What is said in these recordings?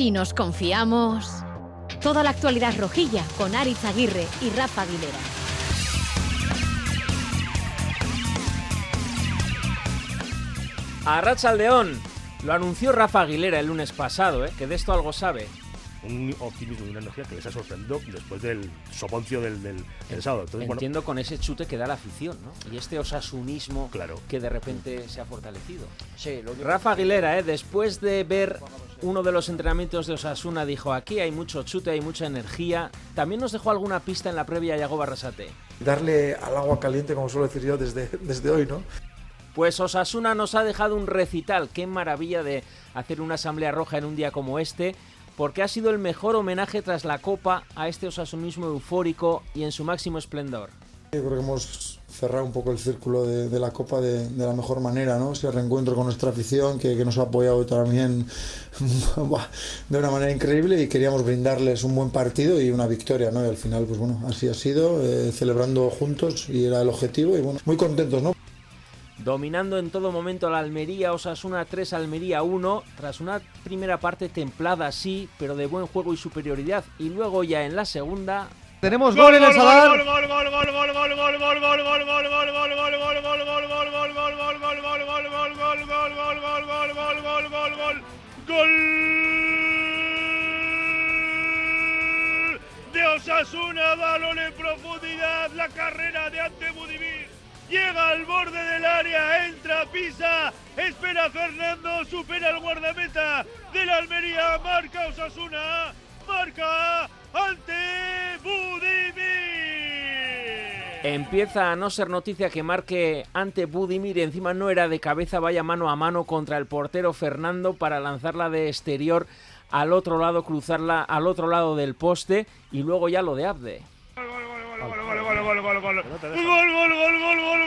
Si nos confiamos. Toda la actualidad rojilla con Aritz Aguirre y Rafa Aguilera. A Racha León lo anunció Rafa Aguilera el lunes pasado, ¿eh? que de esto algo sabe un optimismo y una energía que les ha sorprendido después del soponcio del, del, sábado. Entiendo con ese chute que da la afición, ¿no? Y este osasunismo claro. que de repente se ha fortalecido. Sí, Rafa Aguilera, ¿eh? después de ver uno de los entrenamientos de Osasuna, dijo, aquí hay mucho chute, hay mucha energía. También nos dejó alguna pista en la previa a Yago Barrasate. Darle al agua caliente, como suelo decir yo, desde, desde hoy, ¿no? Pues Osasuna nos ha dejado un recital. Qué maravilla de hacer una asamblea roja en un día como este porque ha sido el mejor homenaje tras la Copa a este osasunismo eufórico y en su máximo esplendor. Yo creo que hemos cerrado un poco el círculo de, la Copa de, la mejor manera, ¿no? Ese reencuentro con nuestra afición que, nos ha apoyado también de una manera increíble y queríamos brindarles un buen partido y una victoria, ¿no? Y al final, pues bueno, así ha sido, eh, celebrando juntos y era el objetivo y bueno, muy contentos, ¿no? Dominando en todo momento la Almería, Osasuna 3, Almería 1, tras una primera parte templada sí, pero de buen juego y superioridad, y luego ya en la segunda... Tenemos gol en el Sadar. Gol de Osasuna, balón en profundidad, la carrera de Ante Budimir llega al borde del área, entra, pisa, espera Fernando, supera el guardameta de la Almería, marca Osasuna, marca ante Budimir. Empieza a no ser noticia que marque ante Budimir, encima no era de cabeza, vaya mano a mano contra el portero Fernando para lanzarla de exterior al otro lado, cruzarla al otro lado del poste y luego ya lo de Abde. Gol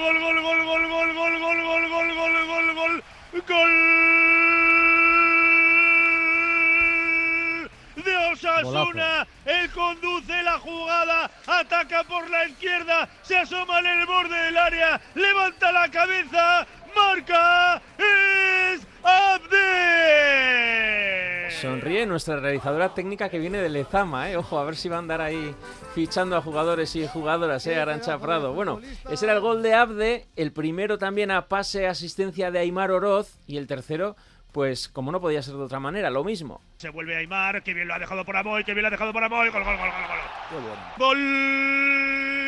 de Osasuna. Él conduce la jugada, ataca por la izquierda, se asoma en el borde del área, levanta la cabeza, marca, es Abde. Sonríe nuestra realizadora técnica que viene de Lezama, ¿eh? Ojo, a ver si va a andar ahí fichando a jugadores y jugadoras, ¿eh? Arancha Prado. Bueno, ese era el gol de Abde, el primero también a pase asistencia de Aymar Oroz y el tercero pues como no podía ser de otra manera, lo mismo. Se vuelve Aymar, que bien lo ha dejado por Amoy, que bien lo ha dejado por Amoy, gol, gol, gol, gol, gol. Gol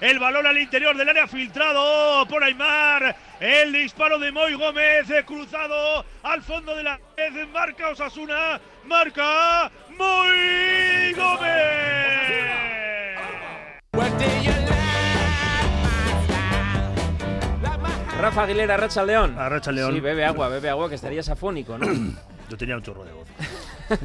el balón al interior del área filtrado por Aymar. El disparo de Moy Gómez cruzado al fondo de la red. Marca Osasuna. Marca Moy Gómez. Rafa Aguilera, Racha León. A Racha León. Sí, bebe agua, bebe agua, que estarías afónico, ¿no? Yo tenía un chorro de voz.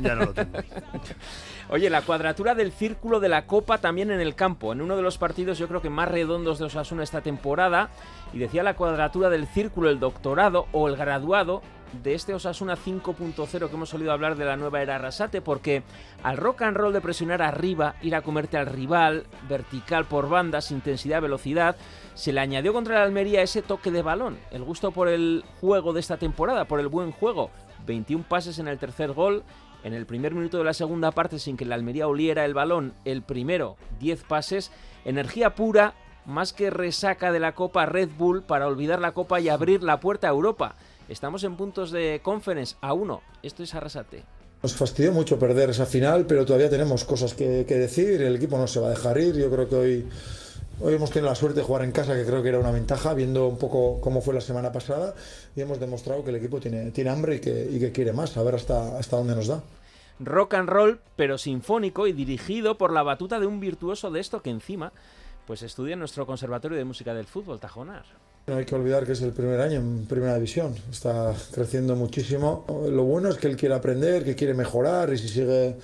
ya no lo tengo. Oye, la cuadratura del círculo de la Copa también en el campo. En uno de los partidos yo creo que más redondos de Osasuna esta temporada. Y decía la cuadratura del círculo, el doctorado o el graduado de este Osasuna 5.0 que hemos solido hablar de la nueva era Arrasate, porque al rock and roll de presionar arriba, ir a comerte al rival, vertical por bandas, intensidad, velocidad, se le añadió contra la Almería ese toque de balón, el gusto por el juego de esta temporada, por el buen juego. 21 pases en el tercer gol, en el primer minuto de la segunda parte sin que la Almería oliera el balón, el primero 10 pases, energía pura, más que resaca de la Copa Red Bull para olvidar la Copa y abrir la puerta a Europa. Estamos en puntos de conference a uno. Esto es Arrasate. Nos fastidió mucho perder esa final, pero todavía tenemos cosas que, que decir. El equipo no se va a dejar ir. Yo creo que hoy Hoy hemos tenido la suerte de jugar en casa, que creo que era una ventaja, viendo un poco cómo fue la semana pasada, y hemos demostrado que el equipo tiene, tiene hambre y que, y que quiere más, a ver hasta, hasta dónde nos da. Rock and roll, pero sinfónico y dirigido por la batuta de un virtuoso de esto que encima pues estudia en nuestro Conservatorio de Música del Fútbol, Tajonar. No hay que olvidar que es el primer año en Primera División, está creciendo muchísimo. Lo bueno es que él quiere aprender, que quiere mejorar y si sigue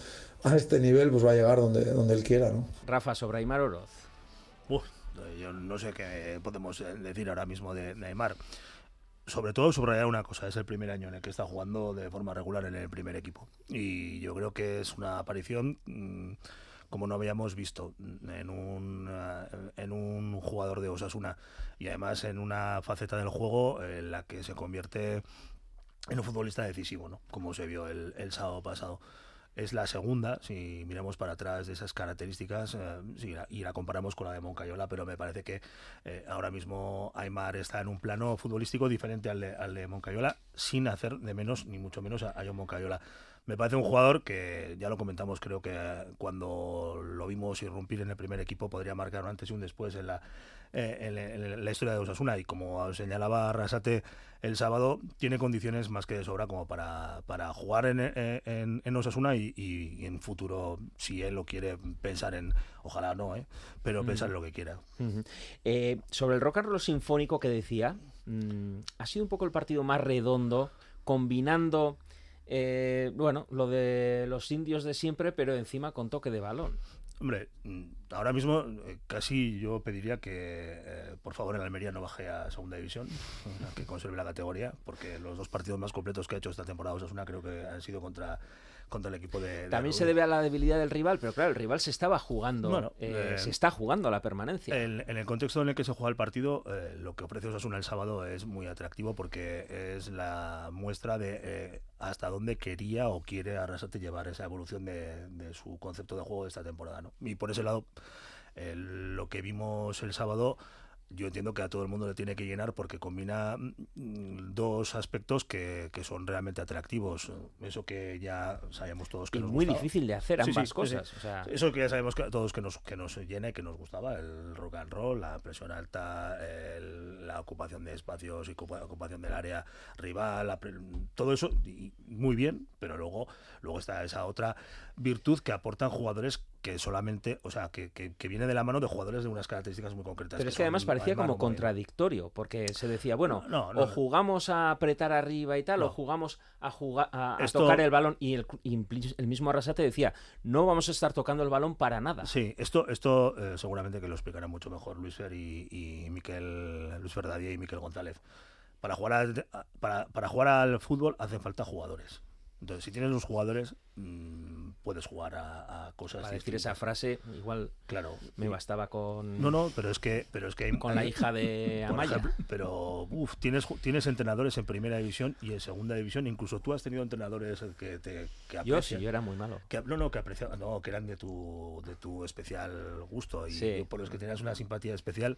a este nivel pues va a llegar donde, donde él quiera. ¿no? Rafa, sobre Aymar Oroz. Uf, yo no sé qué podemos eh, decir ahora mismo de Neymar. Sobre todo subrayar una cosa, es el primer año en el que está jugando de forma regular en el primer equipo. Y yo creo que es una aparición mm, como no habíamos visto en un, eh, en un jugador de Osasuna. Y además en una faceta del juego en la que se convierte en un futbolista decisivo, ¿no? Como se vio el sábado pasado es la segunda, si miramos para atrás de esas características, eh, y la comparamos con la de Moncayola, pero me parece que eh, ahora mismo Aymar está en un plano futbolístico diferente al de, Moncayola, sin hacer de menos, ni mucho menos, a, a John Moncayola. Me parece un jugador que, ya lo comentamos, creo que cuando lo vimos irrumpir en el primer equipo podría marcar un antes y un después en la, eh, en, la historia de Osasuna y como señalaba Rasate el sábado, tiene condiciones más que de sobra como para, para jugar en, en, Osasuna y, en futuro, si él lo quiere pensar en, ojalá no, ¿eh? pero pensar en lo que quiera. Eh, sobre el rock and roll sinfónico que decía, mm, ha sido un poco el partido más redondo, combinando eh, bueno, lo de los indios de siempre, pero encima con toque de balón. Hombre, mm, ahora mismo eh, casi yo pediría que eh, por favor el Almería no baje a segunda división, que conserve la categoría, porque los dos partidos más completos que ha hecho esta temporada Osasuna creo que han sido contra contra el equipo de... También se debe a la debilidad del rival, pero claro, el rival se estaba jugando, eh, eh, se está jugando la permanencia. En, el contexto en el que se juega el partido, eh, lo que ofrece Osasuna el sábado es muy atractivo porque es la muestra de hasta dónde quería o quiere Arrasate llevar esa evolución de, de, su concepto de juego de esta temporada. ¿no? Y por ese lado, lo que vimos el sábado yo entiendo que a todo el mundo le tiene que llenar porque combina mm, dos aspectos que, que son realmente atractivos. Eso que ya sabemos todos que es muy difícil de hacer ambas cosas. Eso que ya sabemos que, todos que nos, que nos llena y que nos gustaba, el rock and roll, la presión alta, la ocupación de espacios y ocupación del área rival, todo eso muy bien, pero luego, luego está esa otra virtud que aportan jugadores que solamente, o sea, que, que, viene de la mano de jugadores de unas características muy concretas. Pero es que además parecía como contradictorio, porque se decía, bueno, o jugamos a apretar arriba y tal, o jugamos a jugar a, tocar el balón y el, el, mismo Arrasate decía, no vamos a estar tocando el balón para nada. Sí, esto, esto eh, seguramente que lo explicará mucho mejor Luis Fer y, y Miquel, Luis Ferdadía y Miquel González. Para jugar, para, para jugar al fútbol hacen falta jugadores. Entonces, si tienes los jugadores, mmm, puedes jugar a, cosas. Para decir esa frase, igual claro, me bastaba con. No, no, pero es que, pero es que hay, con la hija de Amaya. pero uf, tienes, tienes entrenadores en primera división y en segunda división. Incluso tú has tenido entrenadores que te que Yo sí, yo era muy malo. Que, no, no, que apreciaban, no, que eran de tu, de tu especial gusto y por los que tenías una simpatía especial,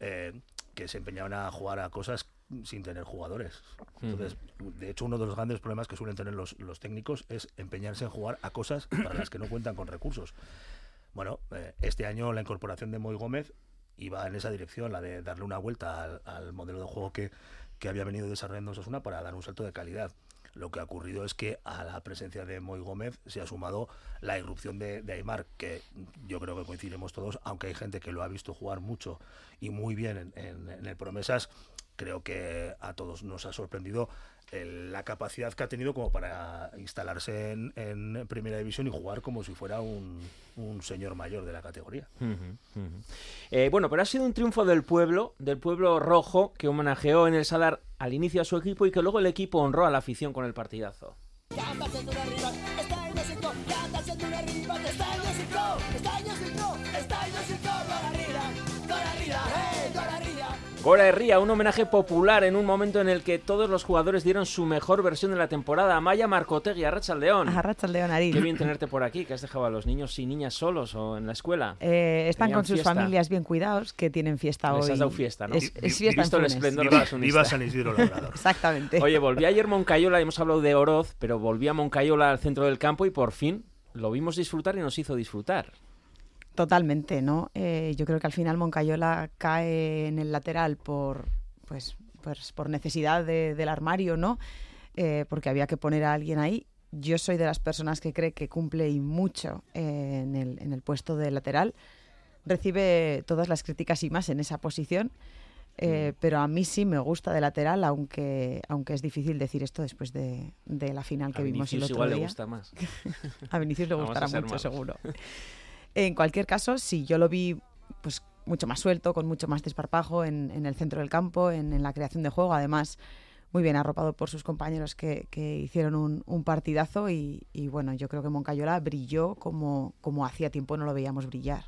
eh, que se empeñaban a jugar a cosas sin tener jugadores. Entonces, de hecho, uno de los grandes problemas que suelen tener los, los, técnicos es empeñarse en jugar a cosas para las que no cuentan con recursos. Bueno, eh, este año la incorporación de Moy Gómez iba en esa dirección, la de darle una vuelta al, modelo de juego que, que, había venido desarrollando Osasuna para dar un salto de calidad. Lo que ha ocurrido es que a la presencia de Moy Gómez se ha sumado la irrupción de, de, Aymar, que yo creo que coincidiremos todos, aunque hay gente que lo ha visto jugar mucho y muy bien en, en el Promesas, creo que a todos nos ha sorprendido la capacidad que ha tenido como para instalarse en, primera división y jugar como si fuera un, señor mayor de la categoría. Eh, bueno, pero ha sido un triunfo del pueblo, del pueblo rojo, que homenajeó en el Sadar al inicio a su equipo y que luego el equipo honró a la afición con el partidazo. Gora Herría, un homenaje popular en un momento en el que todos los jugadores dieron su mejor versión de la temporada. Maya Marcotegui, Arrachaldeón. Arrachaldeón, Ari. Qué bien tenerte por aquí, que has dejado a los niños y niñas solos o en la escuela. Eh, están con sus familias bien cuidados, que tienen fiesta Les hoy. has dado fiesta, ¿no? Es, fiesta Visto el esplendor viva, viva San Isidro Labrador. Exactamente. Oye, volví ayer Moncayola, hemos hablado de Oroz, pero volví a Moncayola al centro del campo y por fin lo vimos disfrutar y nos hizo disfrutar. Totalmente, ¿no? Eh, yo creo que al final Moncayola cae en el lateral por pues, pues por necesidad del armario, ¿no? Eh, porque había que poner a alguien ahí. Yo soy de las personas que cree que cumple y mucho eh, en, el, en, el, puesto de lateral. Recibe todas las críticas y más en esa posición. Mm. pero a mí sí me gusta de lateral, aunque, aunque es difícil decir esto después de, de la final que a vimos Vinicius el otro igual día. le gusta más. a Vinicius le gustará mucho, seguro. En cualquier caso, sí, yo lo vi pues mucho más suelto, con mucho más desparpajo en, el centro del campo, en, la creación de juego. Además, muy bien arropado por sus compañeros que, que hicieron un, un partidazo y, bueno, yo creo que Moncayola brilló como, como hacía tiempo no lo veíamos brillar.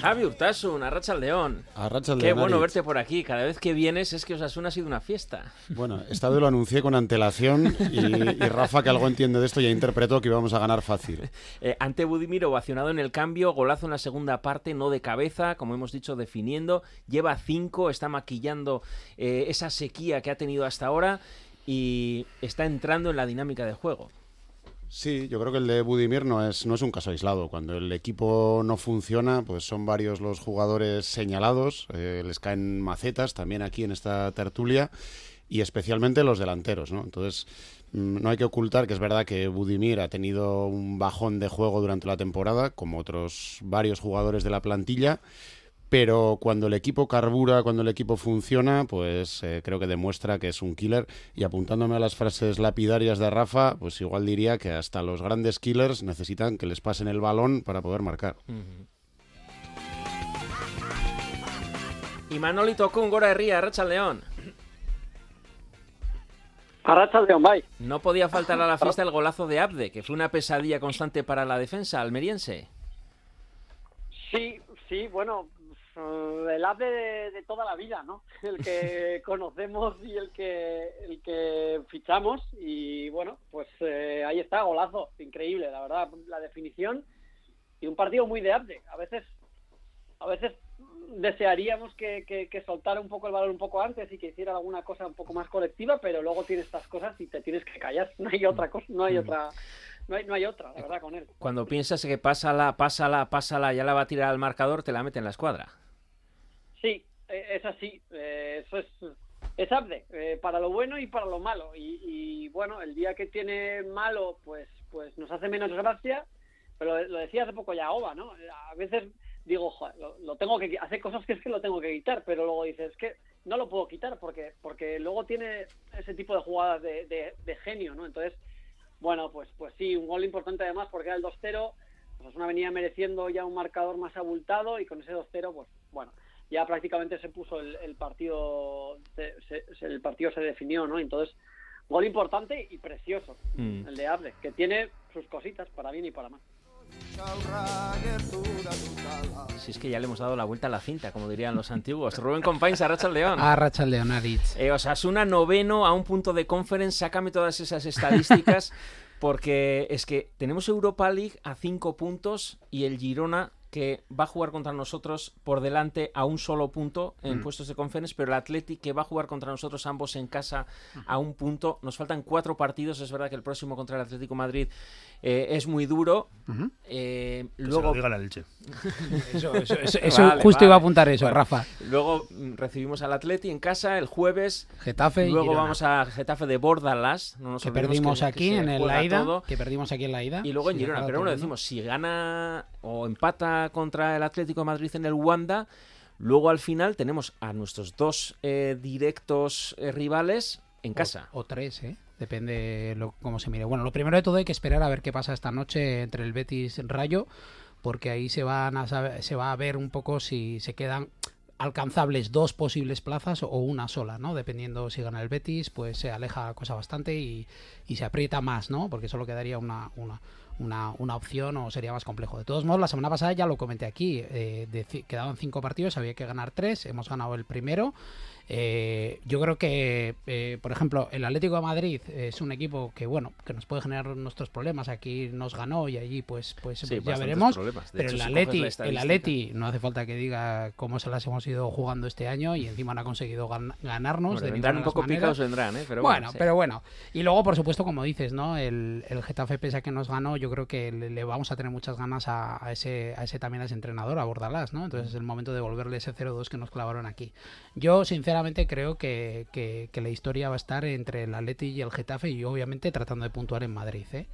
Javi Urtasun, Arracha León. Arracha Qué León, bueno Aritz. verte por aquí. Cada vez que vienes es que Osasuna ha sido una fiesta. Bueno, esta vez lo anuncié con antelación y, y Rafa, que algo entiende de esto, ya interpretó que íbamos a ganar fácil. Eh, ante Budimir, ovacionado en el cambio, golazo en la segunda parte, no de cabeza, como hemos dicho, definiendo. Lleva cinco, está maquillando eh, esa sequía que ha tenido hasta ahora y está entrando en la dinámica de juego. Sí, yo creo que el de Budimir no es, no es un caso aislado. Cuando el equipo no funciona, pues son varios los jugadores señalados, eh, les caen macetas también aquí en esta tertulia y especialmente los delanteros, ¿no? Entonces, mm, no hay que ocultar que es verdad que Budimir ha tenido un bajón de juego durante la temporada, como otros varios jugadores de la plantilla, pero cuando el equipo carbura, cuando el equipo funciona, pues eh, creo que demuestra que es un killer. Y apuntándome a las frases lapidarias de Rafa, pues igual diría que hasta los grandes killers necesitan que les pasen el balón para poder marcar. Y Manolito Kun, Gora Herría, Arracha León. Arracha León, bye. No podía faltar a la fiesta el golazo de Abde, que fue una pesadilla constante para la defensa almeriense. Sí, sí, bueno, el ave de, de toda la vida, ¿no? El que conocemos y el que el que fichamos y bueno, pues eh, ahí está, golazo, increíble, la verdad, la definición y un partido muy de Abde. A veces a veces desearíamos que, que, que soltara un poco el balón un poco antes y que hiciera alguna cosa un poco más colectiva, pero luego tiene estas cosas y te tienes que callar. No hay otra cosa, no hay otra, no hay, no hay otra, la verdad, con él. Cuando piensas que pásala, pásala, pásala, ya la va a tirar al marcador, te la mete en la escuadra. Sí, eh, es así. eh, eso es, es Abde, eh, para lo bueno y para lo malo. Y, bueno, el día que tiene malo, pues, pues nos hace menos gracia. Pero lo, decía hace poco ya Oba, ¿no? A veces digo, joder, lo, lo tengo que hace cosas que es que lo tengo que quitar, pero luego dices, es que no lo puedo quitar porque porque luego tiene ese tipo de jugadas de, de, de genio, ¿no? Entonces, bueno, pues pues sí, un gol importante además porque era el 2-0, pues una venía mereciendo ya un marcador más abultado y con ese 2-0, pues bueno, ya prácticamente se puso el, el partido se, se- el partido se definió, ¿no? Entonces, gol importante y precioso, Mm. el de Abre, que tiene sus cositas para bien y para mal. Si es que ya le hemos dado la vuelta a la cinta, como dirían los antiguos. Rubén Compains, Arracha León. Arracha León, Aritz. Eh, Osasuna noveno a un punto de conference, sácame todas esas estadísticas, porque es que tenemos Europa League a cinco puntos y el Girona que va a jugar contra nosotros por delante a un solo punto en Mm. puestos de conference, pero el Athletic que va a jugar contra nosotros ambos en casa a un punto. Nos faltan cuatro partidos, es verdad que el próximo contra el Atlético Madrid eh, es muy duro. Eh, Que se luego lo al Elche. Eso, eso, eso, eso justo iba a apuntar eso, Rafa. Luego mm, recibimos al Atleti en casa el jueves. Getafe y Luego Girona. vamos a Getafe de Bordalas. No nos que perdimos que- aquí se en la ida, todo. que perdimos aquí en la ida. Y luego en Girona. Pero bueno, decimos, si gana o empata contra el Atlético de Madrid en el Wanda, luego al final tenemos a nuestros dos eh, directos eh, rivales en casa. O, o tres, ¿eh? Depende lo, cómo se mire. Bueno, lo primero de todo hay que esperar a ver qué pasa esta noche entre el Betis y el Rayo, porque ahí se, van a saber- se va a ver un poco si se quedan alcanzables dos posibles plazas o una sola, ¿no? Dependiendo si gana el Betis, pues se aleja la cosa bastante y, y se aprieta más, ¿no? Porque solo quedaría una, una, una, una opción o sería más complejo. De todos modos, la semana pasada ya lo comenté aquí, eh, de quedaban cinco partidos, había que ganar tres, hemos ganado el primero. Eh, yo creo que, eh, por ejemplo, el Atlético de Madrid es un equipo que, bueno, que nos puede generar nuestros problemas. Aquí nos ganó y allí, pues, pues, Sí, pues ya veremos. Pero hecho, el Atleti, el Atleti, no hace falta que diga cómo se las hemos ido jugando este año y encima no ha conseguido gan- ganarnos. Bueno, de vendrán un poco maneras. picados, vendrán, ¿eh? Pero bueno, bueno, sí. pero bueno. Y luego, por supuesto, como dices, ¿no? El, el Getafe, pese a que nos ganó, yo creo que le, le vamos a tener muchas ganas a, a ese, a ese también a ese entrenador, a Bordalás, ¿no? Entonces es el momento de volverle ese 0-2 que nos clavaron aquí. Yo, sinceramente, creo que, que- que la historia va a estar entre el Atleti y el Getafe y obviamente tratando de puntuar en Madrid, ¿eh?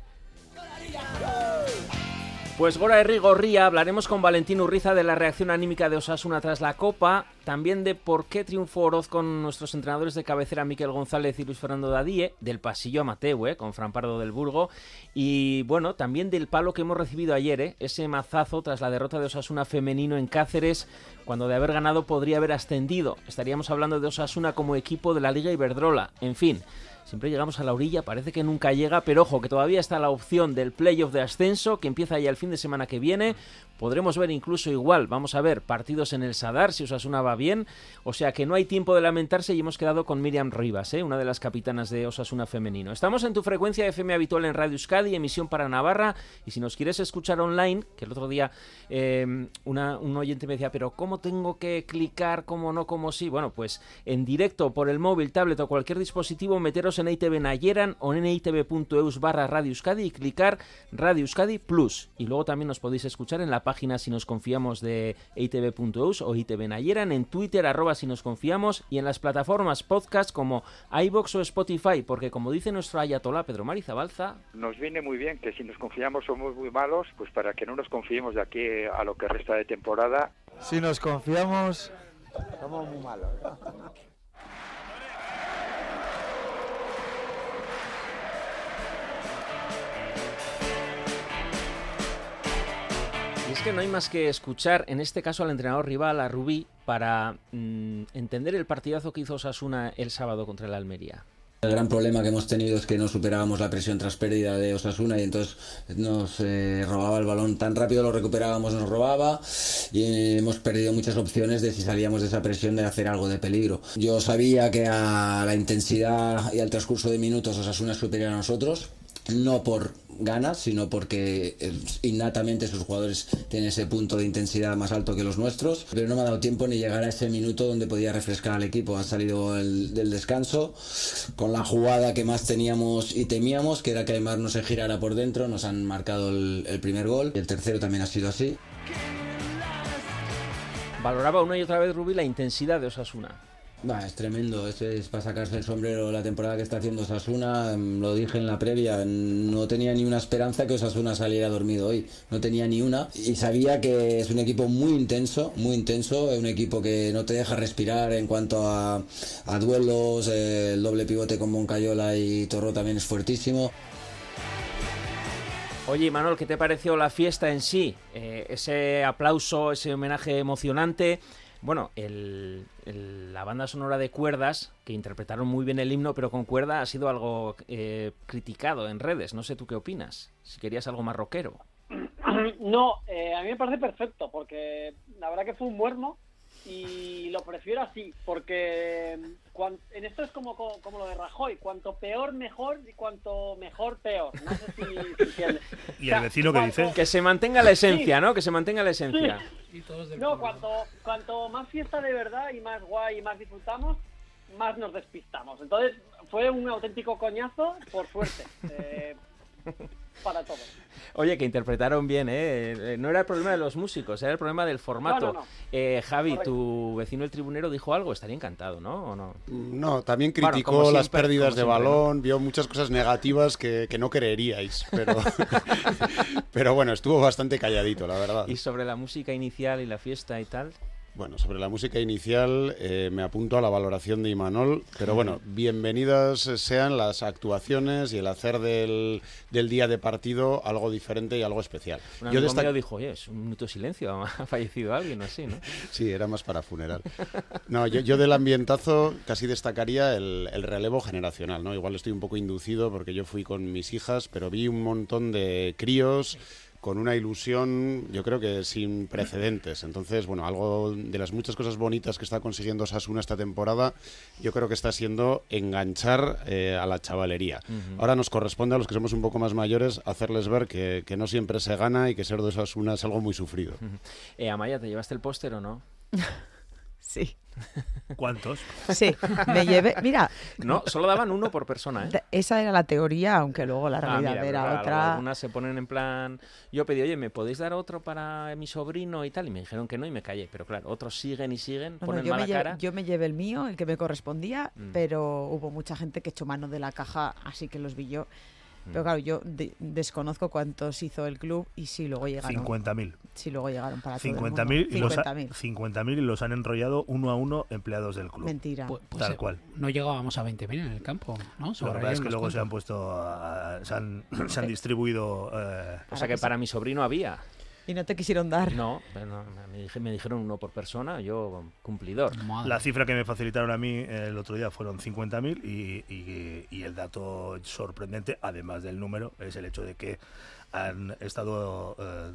Pues Gora Herri Gorría, hablaremos con Valentín Urriza de la reacción anímica de Osasuna tras la Copa, también de por qué triunfó Oroz con nuestros entrenadores de cabecera Miquel González y Luis Fernando Dadíe, del pasillo a Mateu, eh, con Fran Pardo del Burgo, y bueno, también del palo que hemos recibido ayer, eh, ese mazazo tras la derrota de Osasuna femenino en Cáceres, cuando de haber ganado podría haber ascendido. Estaríamos hablando de Osasuna como equipo de la Liga Iberdrola, en fin. Siempre llegamos a la orilla, parece que nunca llega, pero ojo, que todavía está la opción del playoff de ascenso, que empieza ya el fin de semana que viene, Podremos ver incluso igual, vamos a ver, partidos en el Sadar si Osasuna va bien. O sea que no hay tiempo de lamentarse y hemos quedado con Miriam Rivas, ¿eh? una de las capitanas de Osasuna Femenino. Estamos en tu frecuencia FM habitual en Radio Euskadi, emisión para Navarra. Y si nos quieres escuchar online, que el otro día eh, un oyente me decía, pero ¿cómo tengo que clicar? ¿Cómo no? ¿Cómo sí? Bueno, pues en directo por el móvil, tablet o cualquier dispositivo, meteros en ITV Nayeran o en itv.eus barra Radio y clicar Radio Euskadi Plus. Y luego también nos podéis escuchar en la página si nos confiamos de itv.eus o itv Nayeran, en Twitter arroba si nos confiamos y en las plataformas podcast como iBox o Spotify, porque como dice nuestro ayatolá Pedro Marizabalza... Nos viene muy bien que si nos confiamos somos muy malos, pues para que no nos confiemos de aquí a lo que resta de temporada. Si nos confiamos somos muy malos. Es que no hay más que escuchar, en este caso al entrenador rival, a Rubí, para mm, entender el partidazo que hizo Osasuna el sábado contra el Almería. El gran problema que hemos tenido es que no superábamos la presión tras pérdida de Osasuna y entonces nos eh, robaba el balón tan rápido, lo recuperábamos, nos robaba y hemos perdido muchas opciones de si salíamos de esa presión de hacer algo de peligro. Yo sabía que a la intensidad y al transcurso de minutos Osasuna es superior a nosotros, no por ganas, sino porque eh, innatamente sus jugadores tienen ese punto de intensidad más alto que los nuestros, pero no me ha dado tiempo ni llegar a ese minuto donde podía refrescar al equipo. Ha salido el, del descanso con la jugada que más teníamos y temíamos, que era que Aymar no se girara por dentro, nos han marcado el, el primer gol el tercero también ha sido así. Valoraba una y otra vez Rubí la intensidad de Osasuna. Bah, es tremendo, es, es, para sacarse el sombrero la temporada que está haciendo Osasuna, lo dije en la previa, no tenía ni una esperanza que Osasuna saliera dormido hoy, no tenía ni una y sabía que es un equipo muy intenso, muy intenso, es un equipo que no te deja respirar en cuanto a, a duelos, eh, el doble pivote con Moncayola y Torro también es fuertísimo. Oye, Manuel, ¿qué te pareció la fiesta en sí? Eh, ese aplauso, ese homenaje emocionante. Bueno, el, la banda sonora de cuerdas, que interpretaron muy bien el himno, pero con cuerda, ha sido algo eh, criticado en redes. No sé tú qué opinas. Si querías algo más rockero. No, eh, a mí me parece perfecto, porque la verdad que fue un muermo y lo prefiero así, porque cuan, en esto es como, como, como, lo de Rajoy, cuanto peor mejor y cuanto mejor peor. No sé si, si entiendes. ¿Y el vecino que dice? Que se mantenga la esencia, sí. ¿no? Que se mantenga la esencia. Sí. No, cuanto, cuanto más fiesta de verdad y más guay y más disfrutamos, más nos despistamos. Entonces fue un auténtico coñazo, por suerte. Eh, para todos. Oye, que interpretaron bien, ¿eh? No era el problema de los músicos, era el problema del formato. No, no, no. Eh, Javi, Correcto. tu vecino el tribunero dijo algo, estaría encantado, ¿no? ¿O no? No, también criticó bueno, las siempre, pérdidas de siempre, balón, vio muchas cosas negativas que, que no creeríais, pero, pero bueno, estuvo bastante calladito, la verdad. ¿Y sobre la música inicial y la fiesta y tal? Bueno, sobre la música inicial eh, me apunto a la valoración de Imanol, pero bueno, bienvenidas sean las actuaciones y el hacer del, del día de partido algo diferente y algo especial. Un yo destac... dijo, oye, es un minuto de silencio, ha fallecido alguien o así, ¿no? Sí, era más para funeral. No, yo, yo del ambientazo casi destacaría el, el, relevo generacional, ¿no? Igual estoy un poco inducido porque yo fui con mis hijas, pero vi un montón de críos con una ilusión, yo creo que sin precedentes. Entonces, bueno, algo de las muchas cosas bonitas que está consiguiendo Sasuna esta temporada, yo creo que está siendo enganchar eh, a la chavalería. Uh -huh. Ahora nos corresponde a los que somos un poco más mayores hacerles ver que, que no siempre se gana y que ser de Sasuna es algo muy sufrido. Uh -huh. eh, Amaya, ¿te llevaste el póster o no? Sí. ¿Cuántos? Sí, me llevé. Mira. No, solo daban uno por persona, ¿eh? Esa era la teoría, aunque luego la realidad ah, mira, era claro, otra. Algunas se ponen en plan. Yo pedí, oye, ¿me podéis dar otro para mi sobrino y tal? Y me dijeron que no y me callé. Pero claro, otros siguen y siguen, No, no, ponen yo, me mala llevé, cara. yo me llevé el mío, el que me correspondía, Mm. pero hubo mucha gente que echó mano de la caja, así que los vi yo. Pero claro, yo de- desconozco cuántos hizo el club y si luego llegaron. 50.000. Si luego llegaron para todo el 50.000 mundo. y, los ha- 50.000. 50.000 y los han enrollado uno a uno empleados del club. Mentira. Pues, pues, Tal eh, cual. No llegábamos a 20.000 en el campo, ¿no? Sobre pasa es ahí que luego se han puesto, a- se han, se han distribuido. eh, O sea que para mi sobrino había. Y no te quisieron dar. No, no, me, dije- me dijeron uno por persona, yo cumplidor. Madre. La cifra que me facilitaron a mí eh, el otro día fueron 50.000 y, y, y el dato sorprendente, además del número, es el hecho de que han estado eh,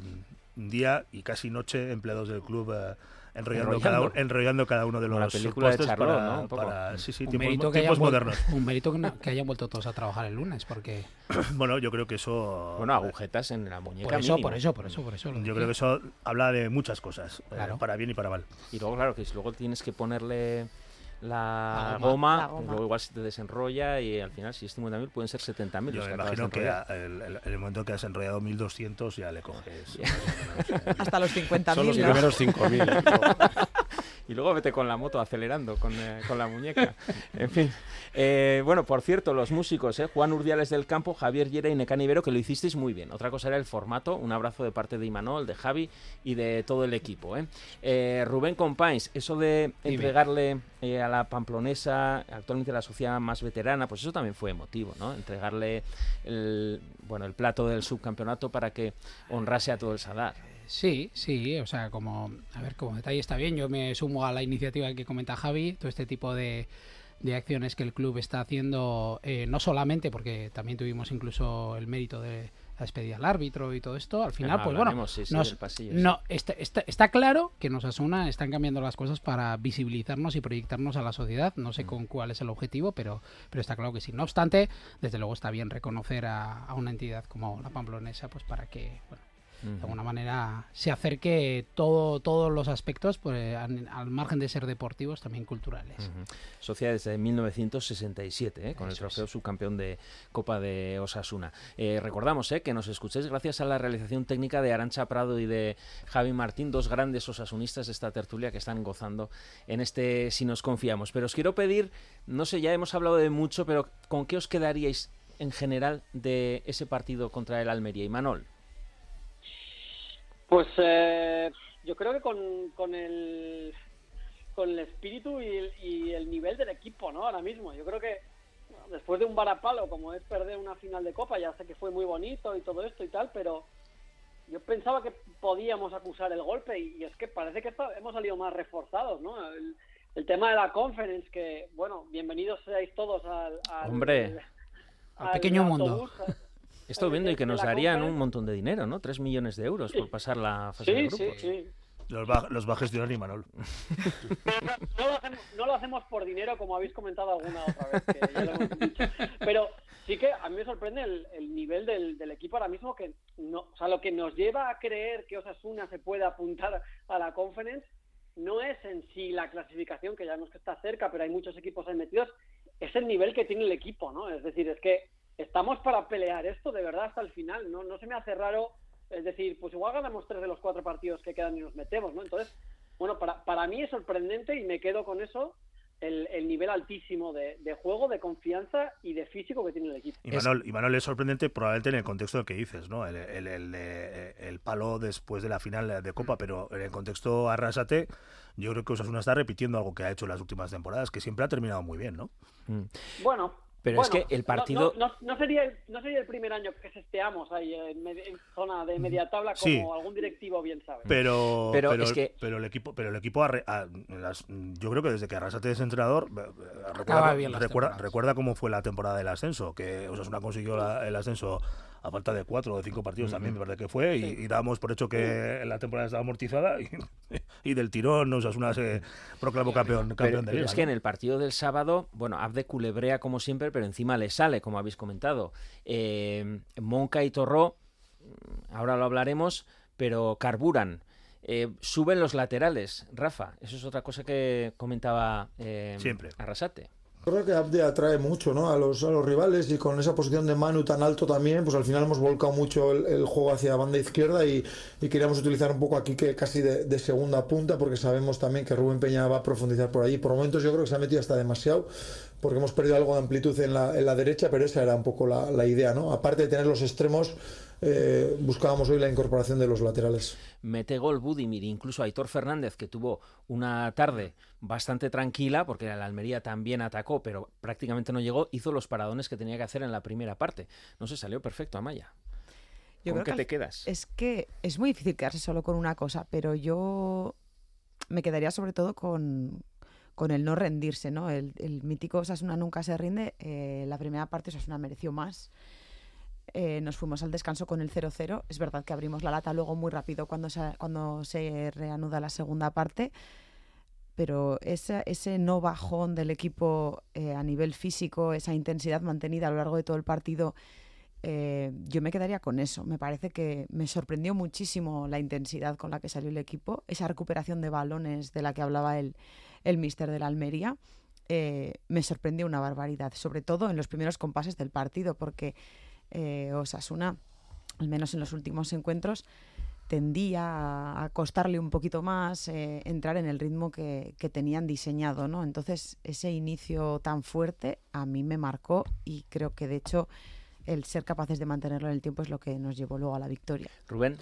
día y casi noche empleados del club eh, enrollando, Cada, enrollando, cada, uno de los la película de Charlotte, para, ¿no? para, sí, sí, un tiempos, mérito, que tiempos modernos. un mérito que, que, hayan vuelto todos a trabajar el lunes, porque... bueno, yo creo que eso... Bueno, agujetas en la muñeca Por eso, mínimo. por eso, por eso, por eso. Yo creo que eso habla de muchas cosas, Claro. eh, para bien y para mal. Y luego, claro, que si luego tienes que ponerle la, La goma, goma. La goma. luego igual se te desenrolla y al final si es 50.000 pueden ser 70.000. Yo me imagino que el, el- el momento que has enrollado 1200 ya le coges. Hasta los 50.000. Son los ¿no? primeros 5.000. Y luego vete con la moto acelerando con, eh, con la muñeca. En fin. Eh, bueno, por cierto, los músicos, eh, Juan Urdiales del Campo, Javier Llera y Necán Ibero, que lo hicisteis muy bien. Otra cosa era el formato. Un abrazo de parte de Imanol, de Javi y de todo el equipo. eh. Rubén Compains, eso de entregarle a la pamplonesa, actualmente la sociedad más veterana, pues eso también fue emotivo, ¿no? Entregarle el, bueno, el plato del subcampeonato para que honrase a todo el Sadar. Sí, sí, o sea, como, a ver, como detalle está bien, yo me sumo a la iniciativa que comenta Javi, todo este tipo de, de acciones que el club está haciendo, eh, no solamente porque también tuvimos incluso el mérito de la despedida al árbitro y todo esto, al final, Ah, pues bueno, sí, sí, nos- sí. no, está, está, está claro que nos asuna, están cambiando las cosas para visibilizarnos y proyectarnos a la sociedad, no Mm. sé con cuál es el objetivo, pero, pero está claro que sí. No obstante, desde luego está bien reconocer a, a una entidad como la Pamplonesa, pues para que, bueno, de alguna manera se acerque todo, todos los aspectos pues, al, al margen de ser deportivos también culturales. Ujú. Sociedad desde 1967, ¿eh? con el es. trofeo subcampeón de Copa de Osasuna. Eh, recordamos ¿eh? que nos escuchéis gracias a la realización técnica de Arancha Prado y de Javi Martín, dos grandes osasunistas de esta tertulia que están gozando en este Si nos confiamos. Pero os quiero pedir, no sé, ya hemos hablado de mucho, pero ¿con qué os quedaríais en general de ese partido contra el Almería? Y Manol. Pues eh, yo creo que con, con el con el espíritu y el, y el nivel del equipo, ¿no? Ahora mismo. Yo creo que después de un varapalo, como es perder una final de Copa, ya sé que fue muy bonito y todo esto y tal, pero yo pensaba que podíamos acusar el golpe y, y es que parece que está- hemos salido más reforzados, ¿no? El, el tema de la conference, que, bueno, bienvenidos seáis todos al... al- Hombre. Al pequeño mundo. autobús. Estado viendo y que de nos darían un montón de dinero, ¿no? Tres millones de euros por pasar la fase de Sí, sí, grupos. sí. Los va, los va a gestionar Imanol. Pero no, no lo hacemos, no lo hacemos por dinero, como habéis comentado alguna otra vez, que ya lo hemos dicho. Pero sí que a mí me sorprende el, el nivel del, del equipo ahora mismo, que no, o sea, lo que nos lleva a creer que Osasuna se puede apuntar a la conference no es en sí la clasificación, que ya vemos que está cerca, pero hay muchos equipos ahí metidos, es el nivel que tiene el equipo, ¿no? Es decir, es que estamos para pelear esto de verdad hasta el final, ¿no? No se me hace raro, es decir, pues igual ganamos tres de los cuatro partidos que quedan y nos metemos, ¿no? Entonces, bueno, para, para mí es sorprendente y me quedo con eso, el, el nivel altísimo de, de juego, de confianza y de físico que tiene el equipo. Y Manuel, y Manuel es sorprendente probablemente en el contexto del que dices, ¿no? El, el, el, eh, el palo después de la final de Copa, pero en el contexto arrasate, yo creo que Osasuna está repitiendo algo que ha hecho en las últimas temporadas, que siempre ha terminado muy bien, ¿no? Mm. Bueno, Pero es que el no- partido- No, no- no sería el, no sería el primer año que sesteamos ahí en, en zona de media tabla, como Sí. algún directivo bien sabe. Pero, Pero pero, es que- pero el equipo, pero el equipo a- las- yo creo que desde que Arrasate es entrenador, eh, recuerda, bien recuerda, recuerda cómo fue la temporada del ascenso, que Osasuna consiguió la- el ascenso a falta de cuatro o de cinco partidos también, me parece que fue, y, y dábamos por hecho que la temporada estaba amortizada y, y del tirón Osasuna se proclamó campeón, Pero, campeón de pero liga. es que en el partido del sábado, bueno, Abde culebrea como siempre, pero encima le sale, como habéis comentado. Eh, Monca y Torró, mm, ahora lo hablaremos, pero carburan. Eh, suben los laterales, Rafa. Eso es otra cosa que comentaba eh, Siempre. Arrasate. Creo que Abde atrae mucho ¿no? a, los, a los rivales y con esa posición de Manu tan alto también, pues al final hemos volcado mucho el, juego hacia banda izquierda y, queríamos utilizar un poco aquí que casi de, segunda punta porque sabemos también que Rubén Peña va a profundizar por allí. Por momentos yo creo que se ha metido hasta demasiado porque hemos perdido algo de amplitud en la, en la derecha, pero esa era un poco la, la idea. ¿no? Aparte de tener los extremos, eh, buscábamos hoy la incorporación de los laterales. Mete gol Budimir, incluso Aitor Fernández, que tuvo una tarde bastante tranquila, porque la Almería también atacó, pero prácticamente no llegó, hizo los paradones que tenía que hacer en la primera parte. No se salió perfecto, Amaya. Yo ¿Con creo qué que te quedas? Es que es muy difícil quedarse solo con una cosa, pero yo me quedaría sobre todo con, con el no rendirse, ¿no? El, el mítico Osasuna nunca se rinde. eh, la primera parte Osasuna mereció más. Eh, nos fuimos al descanso con el 0-0. Es verdad que abrimos la lata luego muy rápido cuando se, cuando se reanuda la segunda parte, pero ese, ese no bajón del equipo eh, a nivel físico, esa intensidad mantenida a lo largo de todo el partido, eh, yo me quedaría con eso. Me parece que me sorprendió muchísimo la intensidad con la que salió el equipo, esa recuperación de balones de la que hablaba el, el mister de la Almería. Eh, me sorprendió una barbaridad, sobre todo en los primeros compases del partido, porque eh, Osasuna, al menos en los últimos encuentros, tendía a costarle un poquito más eh, entrar en el ritmo que, que, tenían diseñado, ¿no? Entonces, ese inicio tan fuerte a mí me marcó y creo que de hecho el ser capaces de mantenerlo en el tiempo es lo que nos llevó luego a la victoria. Rubén.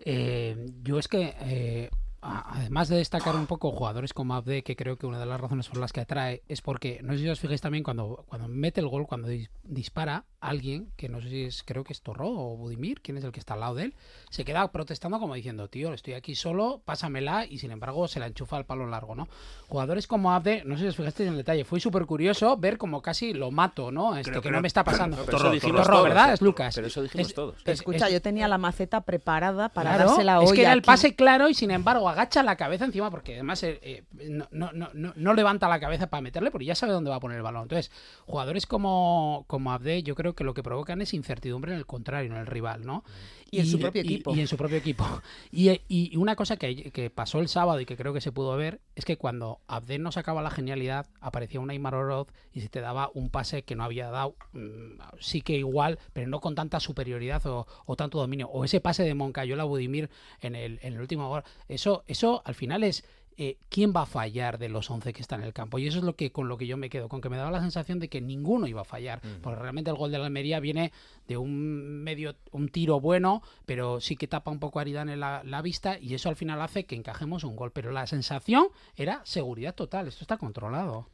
Eh, yo es que eh, además de destacar un poco jugadores como Abde, que creo que una de las razones por las que atrae es porque, no sé si os fijáis también, cuando, cuando mete el gol, cuando dis dispara, alguien, que no sé si es, creo que es Torro o Budimir, quien es el que está al lado de él, se queda protestando como diciendo, tío, estoy aquí solo, pásamela, y sin embargo se la enchufa al palo largo, ¿no? Jugadores como Abde, no sé si os fijasteis en el detalle, fue súper curioso ver como casi lo mato, ¿no? Este, Pero- que pero- no me está pasando. pero eso dijimos Torro, todos, ¿verdad? Es Lucas. Pero eso dijimos Es- todos. es- Escucha, es- yo tenía la maceta preparada para Claro, dársela hoy es que era el aquí. pase claro y sin embargo agacha la cabeza encima porque además eh, eh, no, no, no, no, levanta la cabeza para meterle porque ya sabe dónde va a poner el balón. Entonces, jugadores como, como Abde yo creo que lo que provocan es incertidumbre en el contrario, en el rival, ¿no? Y en su propio equipo. Y, en su propio equipo. Y, y una cosa que, que pasó el sábado y que creo que se pudo ver es que cuando Abde no sacaba la genialidad, aparecía un Aymar Oroz y se te daba un pase que no había dado, mm, sí que igual, pero no con tanta superioridad o, o tanto dominio. O ese pase de Moncayola a Budimir en el, en el último gol. Eso, eso al final es eh, quién va a fallar de los 11 que están en el campo. Y eso es lo que con lo que yo me quedo, con que me daba la sensación de que ninguno iba a fallar. Porque realmente el gol de la Almería viene de un medio, un tiro bueno, pero sí que tapa un poco a Aridane la, la vista y eso al final hace que encajemos un gol. Pero la sensación era seguridad total. Esto está controlado.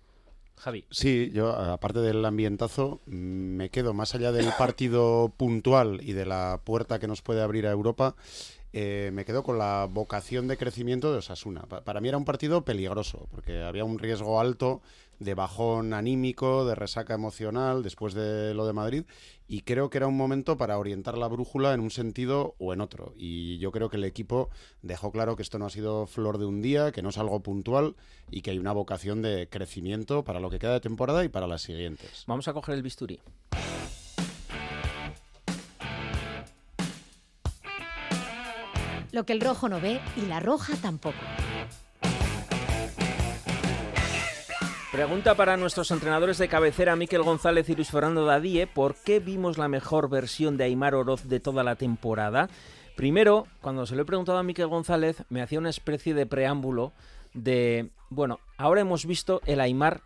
Javi. Sí, yo aparte del ambientazo, me quedo más allá del partido puntual y de la puerta que nos puede abrir a Europa. Eh, me quedo con la vocación de crecimiento de Osasuna. Pa- para mí era un partido peligroso, porque había un riesgo alto de bajón anímico, de resaca emocional después de lo de Madrid, y creo que era un momento para orientar la brújula en un sentido o en otro. Y yo creo que el equipo dejó claro que esto no ha sido flor de un día, que no es algo puntual y que hay una vocación de crecimiento para lo que queda de temporada y para las siguientes. Vamos a coger el bisturí. Lo que el rojo no ve y la roja tampoco. Pregunta para nuestros entrenadores de cabecera, Miquel González y Luis Fernando Dadíe, ¿por qué vimos la mejor versión de Aymar Oroz de toda la temporada? Primero, cuando se lo he preguntado a Miquel González, me hacía una especie de preámbulo de, bueno, ahora hemos visto el Aymar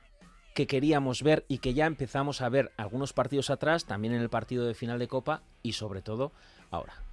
que queríamos ver y que ya empezamos a ver algunos partidos atrás, también en el partido de final de Copa y sobre todo ahora.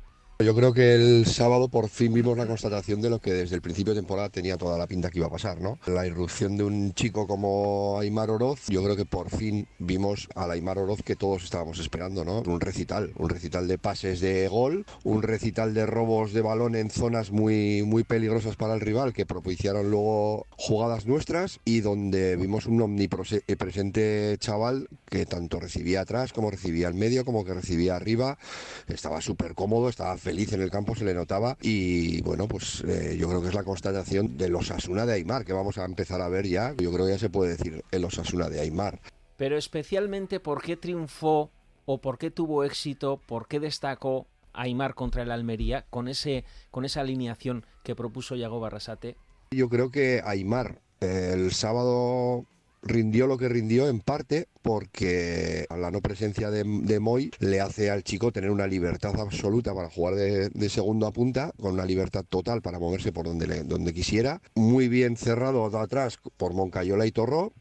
Yo creo que el sábado por fin vimos la constatación de lo que desde el principio de temporada tenía toda la pinta que iba a pasar, ¿no? La irrupción de un chico como Aymar Oroz, yo creo que por fin vimos al Aymar Oroz que todos estábamos esperando, ¿no? Un recital, un recital de pases de gol, un recital de robos de balón en zonas muy, muy peligrosas para el rival que propiciaron luego jugadas nuestras y donde vimos un omnipresente chaval que tanto recibía atrás como recibía al medio como que recibía arriba, estaba súper cómodo, estaba feliz en el campo, se le notaba y bueno, pues eh, yo creo que es la constatación del Osasuna de Aymar que vamos a empezar a ver ya, yo creo que ya se puede decir el Osasuna de Aymar. Pero especialmente por qué triunfó o por qué tuvo éxito, por qué destacó Aymar contra el Almería con ese con esa alineación que propuso Yago Barrasate. Yo creo que Aymar el sábado rindió lo que rindió en parte porque la no presencia de, de Moy le hace al chico tener una libertad absoluta para jugar de, de segundo a punta, con una libertad total para moverse por donde, le- donde quisiera. Muy bien cerrado atrás por Moncayola y Torró.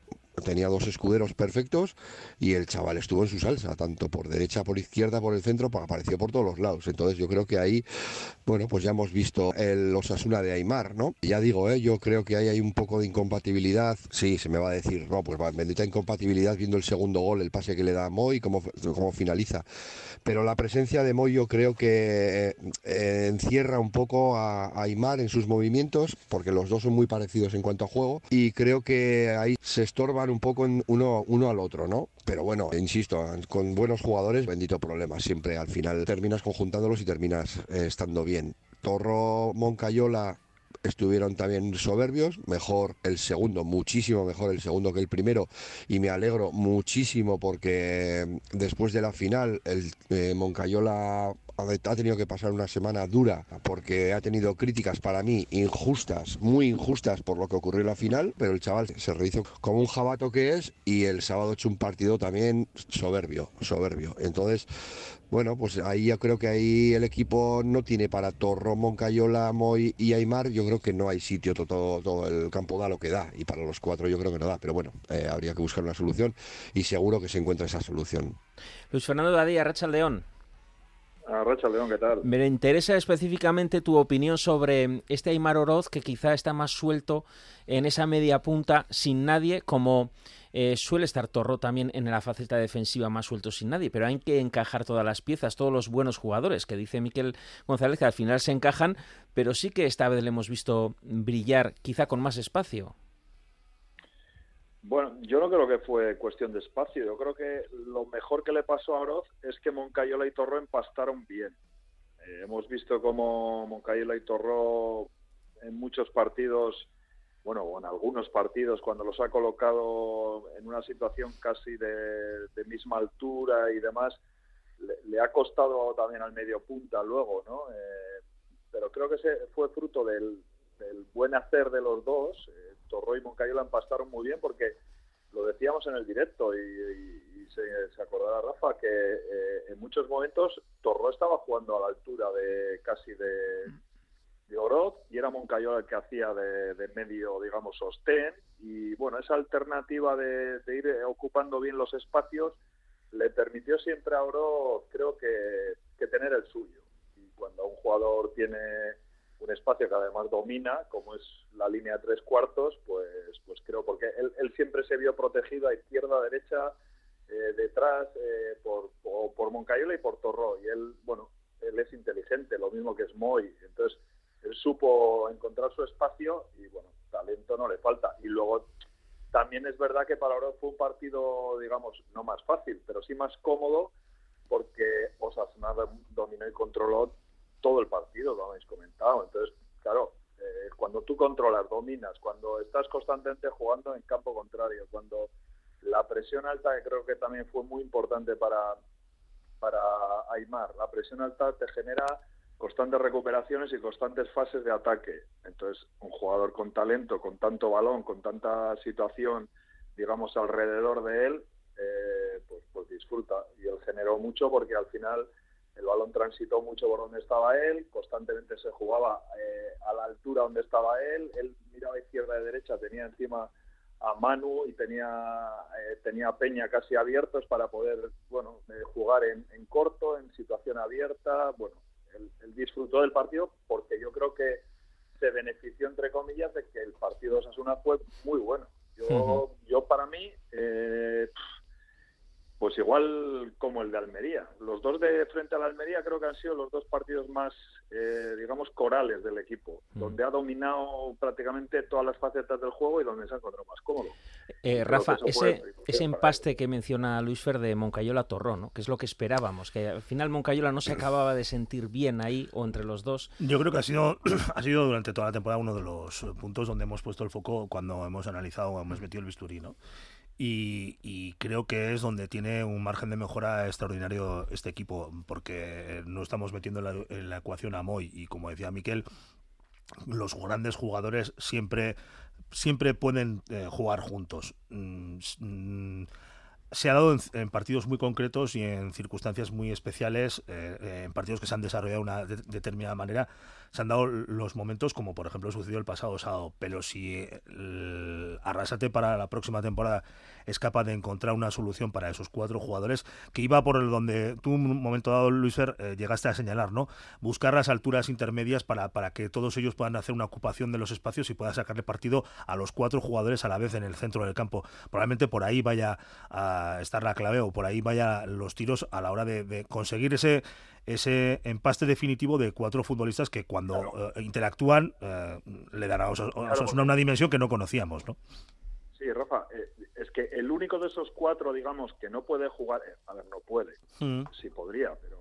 Tenía dos escuderos perfectos y el chaval estuvo en su salsa, tanto por derecha, por izquierda, por el centro, pa- apareció por todos los lados. Entonces yo creo que ahí, bueno, pues ya hemos visto el Osasuna de Aymar, ¿no? Ya digo, ¿eh? yo creo que ahí hay un poco de incompatibilidad. Sí, se me va a decir, no, pues bendita incompatibilidad viendo el segundo gol, el pase que le da a Moy, cómo, cómo finaliza. Pero la presencia de Moy yo creo que eh, encierra un poco a, a Aymar en sus movimientos, porque los dos son muy parecidos en cuanto a juego, y creo que ahí se estorba un poco uno, uno al otro, ¿no? Pero bueno, insisto, con buenos jugadores, bendito problema. Siempre al final terminas conjuntándolos y terminas eh, estando bien. Torro, Moncayola, estuvieron también soberbios, mejor el segundo, muchísimo mejor el segundo que el primero y me alegro muchísimo porque mm, después de la final el eh, Moncayola ha tenido que pasar una semana dura porque ha tenido críticas para mí injustas, muy injustas por lo que ocurrió en la final, pero el chaval se rehizo como un jabato que es y el sábado ha hecho un partido también soberbio, soberbio. Entonces, bueno, pues ahí yo creo que ahí el equipo no tiene para Torro, Moncayola, Moy y Aymar. Yo creo que no hay sitio, todo, todo el campo da lo que da. Y para los cuatro yo creo que no da. Pero bueno, eh, habría que buscar una solución y seguro que se encuentra esa solución. Luis Fernando Dadía, Racha León. León, ¿qué tal? Me interesa específicamente tu opinión sobre este Aymar Oroz que quizá está más suelto en esa media punta sin nadie como eh, suele estar Torro también en la faceta defensiva más suelto sin nadie, pero hay que encajar todas las piezas, todos los buenos jugadores, que dice Miquel González que al final se encajan, pero sí que esta vez le hemos visto brillar quizá con más espacio. Bueno, yo no creo que fue cuestión de espacio. Yo creo que lo mejor que le pasó a Oroz es que Moncayola y Torro empastaron bien. Eh, hemos visto cómo Moncayola y Torro en muchos partidos bueno, en algunos partidos, cuando los ha colocado en una situación casi de, misma altura y demás, le, ha costado también al medio punta luego, ¿no? Eh, pero creo que fue fruto del, buen hacer de los dos. Eh, y Moncayola empastaron muy bien porque lo decíamos en el directo y, se, acordará Rafa que eh, en muchos momentos Torro estaba jugando a la altura de casi de de Oroz y era Moncayola el que hacía de, medio, digamos, sostén. Y bueno, esa alternativa de, ir ocupando bien los espacios le permitió siempre a Oroz, creo que, tener el suyo. Y cuando un jugador tiene un espacio que además domina, como es la línea de tres cuartos, pues, pues creo, porque él, siempre se vio protegido a izquierda, derecha, eh, detrás, eh, por, por, por Moncayola y por Torró. Y él, bueno, él es inteligente, lo mismo que es Moy. Entonces, él supo encontrar su espacio y bueno, talento no le falta. Y luego también es verdad que para ahora fue un partido, digamos, no más fácil, pero sí más cómodo porque Osasuna dominó y controló todo el partido, lo habéis comentado. Entonces, claro, eh, cuando tú controlas, dominas, cuando estás constantemente jugando en campo contrario, cuando la presión alta, que creo que también fue muy importante para, para Aymar, la presión alta te genera constantes recuperaciones y constantes fases de ataque. Entonces, un jugador con talento, con tanto balón, con tanta situación, digamos, alrededor de él, eh, pues, pues disfruta. Y él generó mucho porque al final el balón transitó mucho por donde estaba él, constantemente se jugaba eh, a la altura donde estaba él, él miraba izquierda y derecha, tenía encima a Manu y tenía eh, tenía Peña casi abiertos para poder bueno jugar en, en corto, en situación abierta, bueno él, disfrutó del partido porque yo creo que se benefició, entre comillas, de que el partido de Osasuna fue muy bueno. Yo, yo para mí, eh, pues igual como el de Almería. Los dos de frente a la Almería creo que han sido los dos partidos más, eh, digamos, corales del equipo, mm. donde ha dominado prácticamente todas las facetas del juego y donde se ha encontrado más cómodo. Eh, Rafa, ese, ese empaste que menciona Luis Fer de Moncayola Torrón, ¿no? que es lo que esperábamos, que al final Moncayola no se acababa de sentir bien ahí o entre los dos. Yo creo que ha sido, ha sido durante toda la temporada uno de los puntos donde hemos puesto el foco cuando hemos analizado, hemos metido el bisturí, ¿no? Y, creo que es donde tiene un margen de mejora extraordinario este equipo, porque no estamos metiendo en la, ecuación a Moy y como decía Miquel, los grandes jugadores siempre siempre pueden eh, jugar juntos. Mm, mm, se ha dado en, partidos muy concretos y en circunstancias muy especiales, eh, eh, en partidos que se han desarrollado de una determinada manera, se han dado los momentos como por ejemplo sucedió el pasado sábado, pero si Arrasate para la próxima temporada es capaz de encontrar una solución para esos cuatro jugadores, que iba por el donde tú un momento dado, Luis Fer, eh, llegaste a señalar, ¿no? Buscar las alturas intermedias para, para que todos ellos puedan hacer una ocupación de los espacios y pueda sacarle partido a los cuatro jugadores a la vez en el centro del campo. Probablemente por ahí vaya a estar la clave o por ahí vaya los tiros a la hora de conseguir ese ese empaste definitivo de cuatro futbolistas que cuando eh, interactúan eh, le dará a una, dimensión que no conocíamos, ¿no? Sí, Rafa, eh, es que el único de esos cuatro, digamos, que no puede jugar, eh, a ver, no puede, Mm. sí podría, pero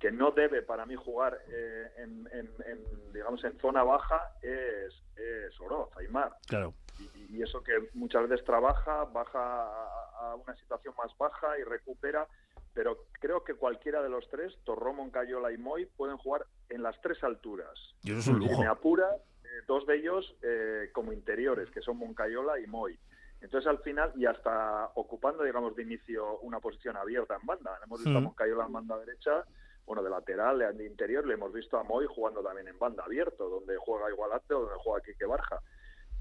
que no debe para mí jugar eh, en, en- en, digamos, en zona baja es, es Oroz, Aymar. Claro. Y, y eso que muchas veces trabaja, baja a, a una situación más baja y recupera, pero creo que cualquiera de los tres, Torró, Moncayola y Moy, pueden jugar en las tres alturas. Y eso es un Si lujo. me apura, eh, dos de ellos eh, como interiores, que son Moncayola y Moy. Entonces, al final, y hasta ocupando, digamos, de inicio una posición abierta en banda. Hemos visto a Mm. Moncayola en banda derecha, bueno, de lateral, de interior, le hemos visto a Moy jugando también en banda abierto, donde juega Igualate o donde juega Quique Barja.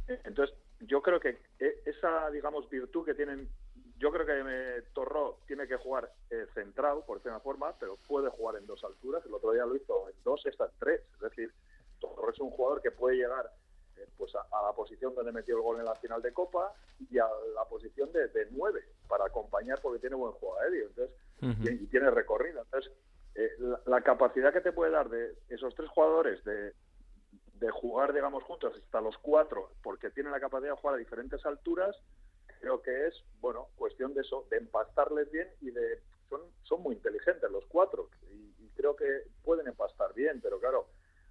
Entonces, yo creo que eh, esa, digamos, virtud que tienen, yo creo que eh, Torró tiene que jugar eh, centrado, por decir una forma, pero puede jugar en dos alturas. El otro día lo hizo en dos, esta en tres. Es decir, Torró es un jugador que puede llegar eh, pues a, a la posición donde metió el gol en la final de Copa y a la posición de, de nueve para acompañar porque tiene buen juego aéreo. Entonces, y, y tiene recorrido. Entonces, eh, la, la capacidad que te puede dar de esos tres jugadores de, de jugar, digamos, juntos hasta los cuatro, porque tienen la capacidad de jugar a diferentes alturas, creo que es, bueno, cuestión de eso, de empastarles bien y de... Son, son muy inteligentes los cuatro y, y creo que pueden empastar bien, pero claro,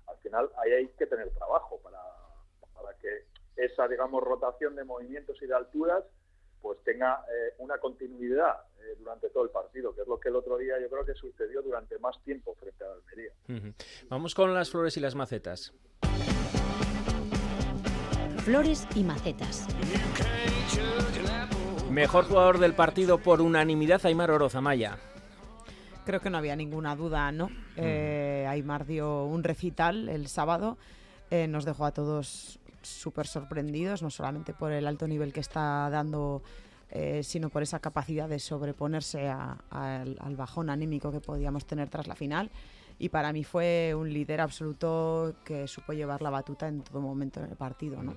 al final ahí hay que tener trabajo para, para que esa, digamos, rotación de movimientos y de alturas pues tenga eh, una continuidad eh, durante todo el partido, que es lo que el otro día yo creo que sucedió durante más tiempo frente a Almería. Ujú. Vamos con las flores y las macetas. Flores y macetas. Mejor jugador del partido por unanimidad, Aymar Oroz Amaya. Creo que no había ninguna duda, ¿no? Eh, Aymar dio un recital el sábado, eh, nos dejó a todos súper sorprendidos, no solamente por el alto nivel que está dando, eh, sino por esa capacidad de sobreponerse a- al, al bajón anímico que podíamos tener tras la final. Y para mí fue un líder absoluto que supo llevar la batuta en todo momento en el partido, ¿no?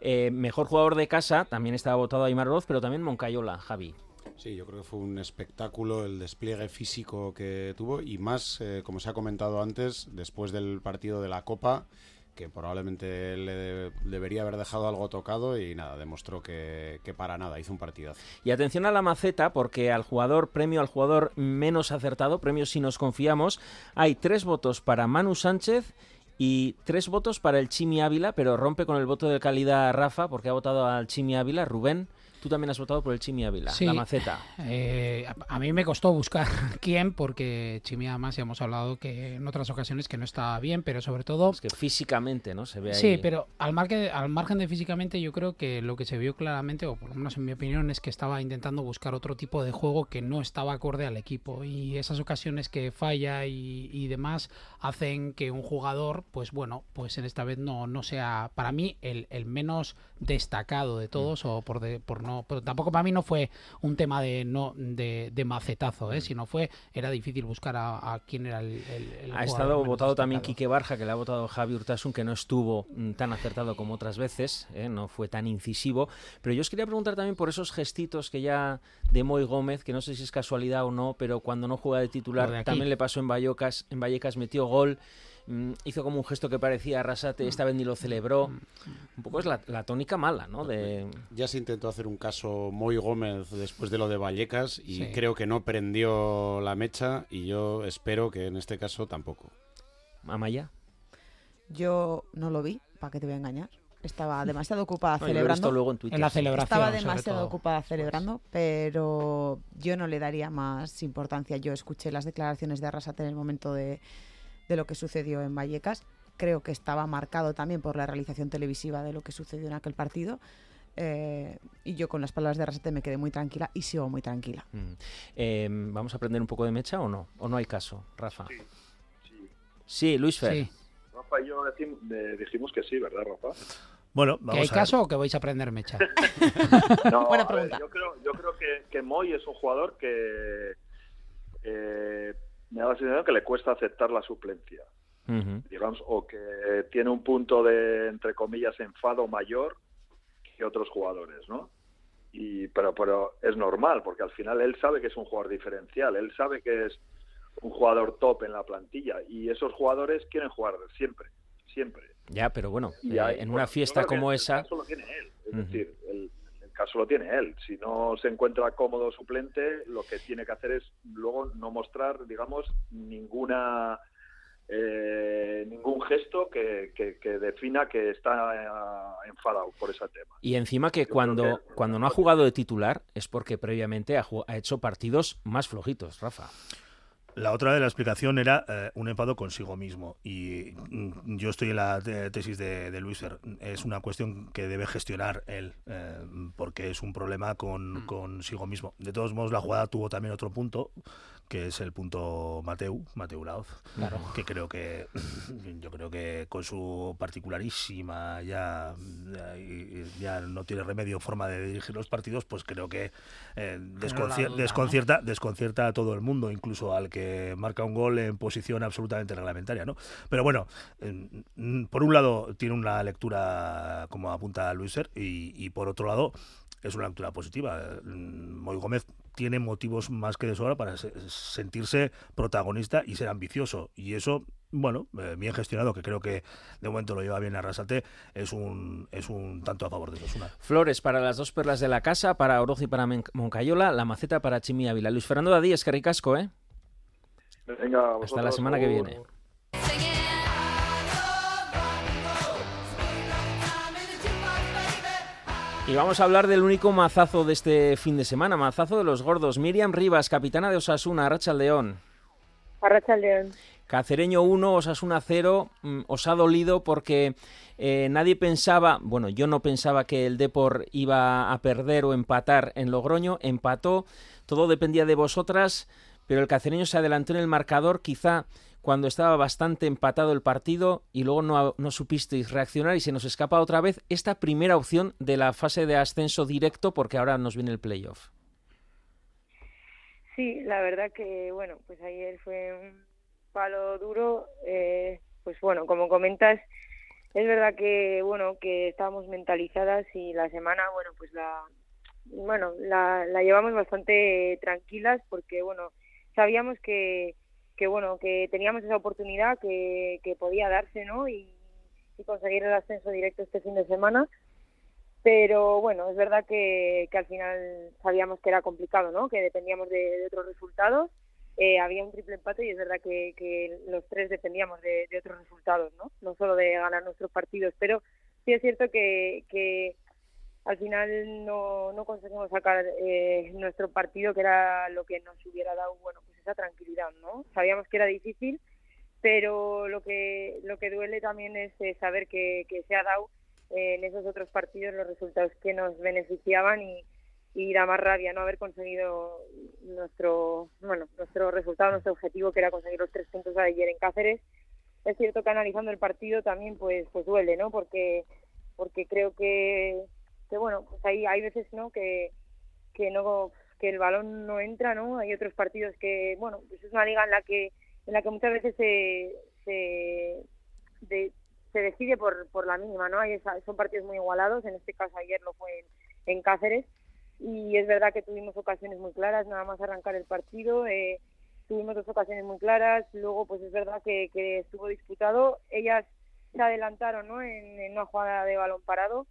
Eh, mejor jugador de casa, también estaba votado Aymar Oroz, pero también Moncayola, Javi. Sí, yo creo que fue un espectáculo el despliegue físico que tuvo y más, eh, como se ha comentado antes, después del partido de la Copa, que probablemente le debería haber dejado algo tocado y nada, demostró que, que para nada, hizo un partidazo. Y atención a la maceta, porque al jugador, premio al jugador menos acertado, premio si nos confiamos, hay tres votos para Manu Sánchez y tres votos para el Chimi Ávila, pero rompe con el voto de calidad Rafa, porque ha votado al Chimi Ávila. Rubén, tú también has votado por el Chimi Ávila, Sí. la maceta. Eh, a, a mí me costó buscar quién, porque Chimi además ya hemos hablado que en otras ocasiones que no estaba bien, pero sobre todo... Es que físicamente, ¿no? Se ve ahí. Sí, pero al margen, al margen de físicamente yo creo que lo que se vio claramente, o por lo menos en mi opinión, es que estaba intentando buscar otro tipo de juego que no estaba acorde al equipo. Y esas ocasiones que falla y, y demás hacen que un jugador, pues bueno, pues en esta vez no, no sea, para mí, el, el menos destacado de todos, o por, de- por no... Pero tampoco para mí no fue un tema de no de, de macetazo, ¿eh? sino fue, era difícil buscar a, a quién era el, el- el Ha estado votado también. Quique Barja, que le ha votado Javi Urtasun, que no estuvo mm, tan acertado como otras veces, ¿eh? no fue tan incisivo. Pero yo os quería preguntar también por esos gestitos que ya de Moy Gómez, que no sé si es casualidad o no, pero cuando no juega de titular de también le pasó en Vallecas, en Vallecas metió gol. Mm, Hizo como un gesto que parecía Arrasate, esta vez ni lo celebró. Un poco es la, la tónica mala, ¿no? De, Ya se intentó hacer un caso Moy Gómez después de lo de Vallecas y Sí. creo que no prendió la mecha y yo espero que en este caso tampoco. Amaya. Yo no lo vi, ¿para qué te voy a engañar? Estaba demasiado ocupada No, celebrando. luego en Twitter, En la sí. celebración, Estaba demasiado todo. ocupada celebrando, pero yo no le daría más importancia. Yo escuché las declaraciones de Arrasate en el momento de, de lo que sucedió en Vallecas. Creo que estaba marcado también por la realización televisiva de lo que sucedió en aquel partido. Eh, y yo con las palabras de Arrasate me quedé muy tranquila y sigo muy tranquila. Mm. Eh, ¿Vamos a aprender un poco de mecha o no? ¿O no hay caso, Rafa? Sí, Luis Fer. Rafa y yo decim- dijimos que sí, ¿verdad, Rafa? Bueno, ¿Que vamos hay a ver. caso o que vais a aprender mecha? No, Buena ver, pregunta. yo creo, yo creo que, que Moy es un jugador que eh, me da la sensación que le cuesta aceptar la suplencia, digamos, o que tiene un punto de, entre comillas, enfado mayor que otros jugadores, ¿no? Y, pero, pero es normal, porque al final él sabe que es un jugador diferencial, él sabe que es un jugador top en la plantilla y esos jugadores quieren jugar siempre, siempre. Ya, pero bueno, Y eh, hay- en una fiesta como esa... caso lo tiene él. Es decir, el caso lo tiene él. Si no se encuentra cómodo suplente, lo que tiene que hacer es luego no mostrar, digamos, ninguna eh, ningún gesto que, que, defina que está eh, enfadado por ese tema. Y encima que cuando, cuando no ha jugado de titular es porque previamente ha, ha hecho partidos más flojitos, Rafa. La otra de la explicación era eh, un enfado consigo mismo. Y mm, yo estoy en la tesis de, de Luiser. Es una cuestión que debe gestionar él, eh, porque es un problema con, mm. consigo mismo. De todos modos, la jugada tuvo también otro punto, que es el punto Mateu, Mateu Laoz, claro. que creo que yo creo que con su particularísima ya, ya, no tiene remedio forma de dirigir los partidos, pues creo que eh, desconcierta, desconcierta a todo el mundo, incluso al que marca un gol en posición absolutamente reglamentaria, ¿no? Pero bueno, por un lado tiene una lectura como apunta Luiser y, y por otro lado es una lectura positiva. Moy Gómez tiene motivos más que de sobra para sentirse protagonista y ser ambicioso. Y eso, bueno, eh, bien gestionado, que creo que de momento lo lleva bien Arrasate, es un, es un tanto a favor de Osuna. Flores para las dos perlas de la casa, para Oroz y para Moncayola, la maceta para Chimi Ávila. Luis Fernando Dadí, es que ricasco, ¿eh? Venga, Hasta la semana que viene. Y vamos a hablar del único mazazo de este fin de semana, mazazo de los gordos. Miriam Rivas, capitana de Osasuna, Arracha León. Arracha León. Cacereño 1, Osasuna 0. Mm, os ha dolido porque eh, nadie pensaba, bueno, yo no pensaba que el Depor iba a perder o empatar en Logroño. Empató, todo dependía de vosotras, pero el cacereño se adelantó en el marcador. Quizá cuando estaba bastante empatado el partido y luego no, no supisteis reaccionar y se nos escapa otra vez esta primera opción de la fase de ascenso directo porque ahora nos viene el playoff. Sí, la verdad que, bueno, pues ayer fue un palo duro. Eh, pues bueno, como comentas, es verdad que, bueno, que estábamos mentalizadas y la semana, bueno, pues la, bueno, la, la llevamos bastante tranquilas porque, bueno, sabíamos que, que bueno, que teníamos esa oportunidad que, que podía darse, ¿no? Y, conseguir el ascenso directo este fin de semana. Pero bueno, es verdad que, que al final sabíamos que era complicado, ¿no? Que dependíamos de, otros resultados. Eh, había un triple empate y es verdad que, que los tres dependíamos de, de, otros resultados, ¿no? No solo de ganar nuestros partidos, pero sí es cierto que, que al final no, no conseguimos sacar eh, nuestro partido, que era lo que nos hubiera dado, bueno, pues esa tranquilidad, ¿no? Sabíamos que era difícil, pero lo que lo que duele también es eh, saber que, que, se ha dado eh, en esos otros partidos los resultados que nos beneficiaban y, y da más rabia no haber conseguido nuestro bueno nuestro resultado nuestro objetivo que era conseguir los tres puntos ayer en Cáceres. Es cierto que analizando el partido también pues pues duele no porque porque creo que que bueno, pues hay, hay veces no que, que no que el balón no entra, ¿no? Hay otros partidos que, bueno, pues es una liga en la que en la que muchas veces se se, se decide por, por la mínima, ¿no? Hay son partidos muy igualados, en este caso ayer lo fue en, Cáceres y es verdad que tuvimos ocasiones muy claras, nada más arrancar el partido, eh, tuvimos dos ocasiones muy claras, luego pues es verdad que, que estuvo disputado, ellas se adelantaron, ¿no? En una jugada de balón parado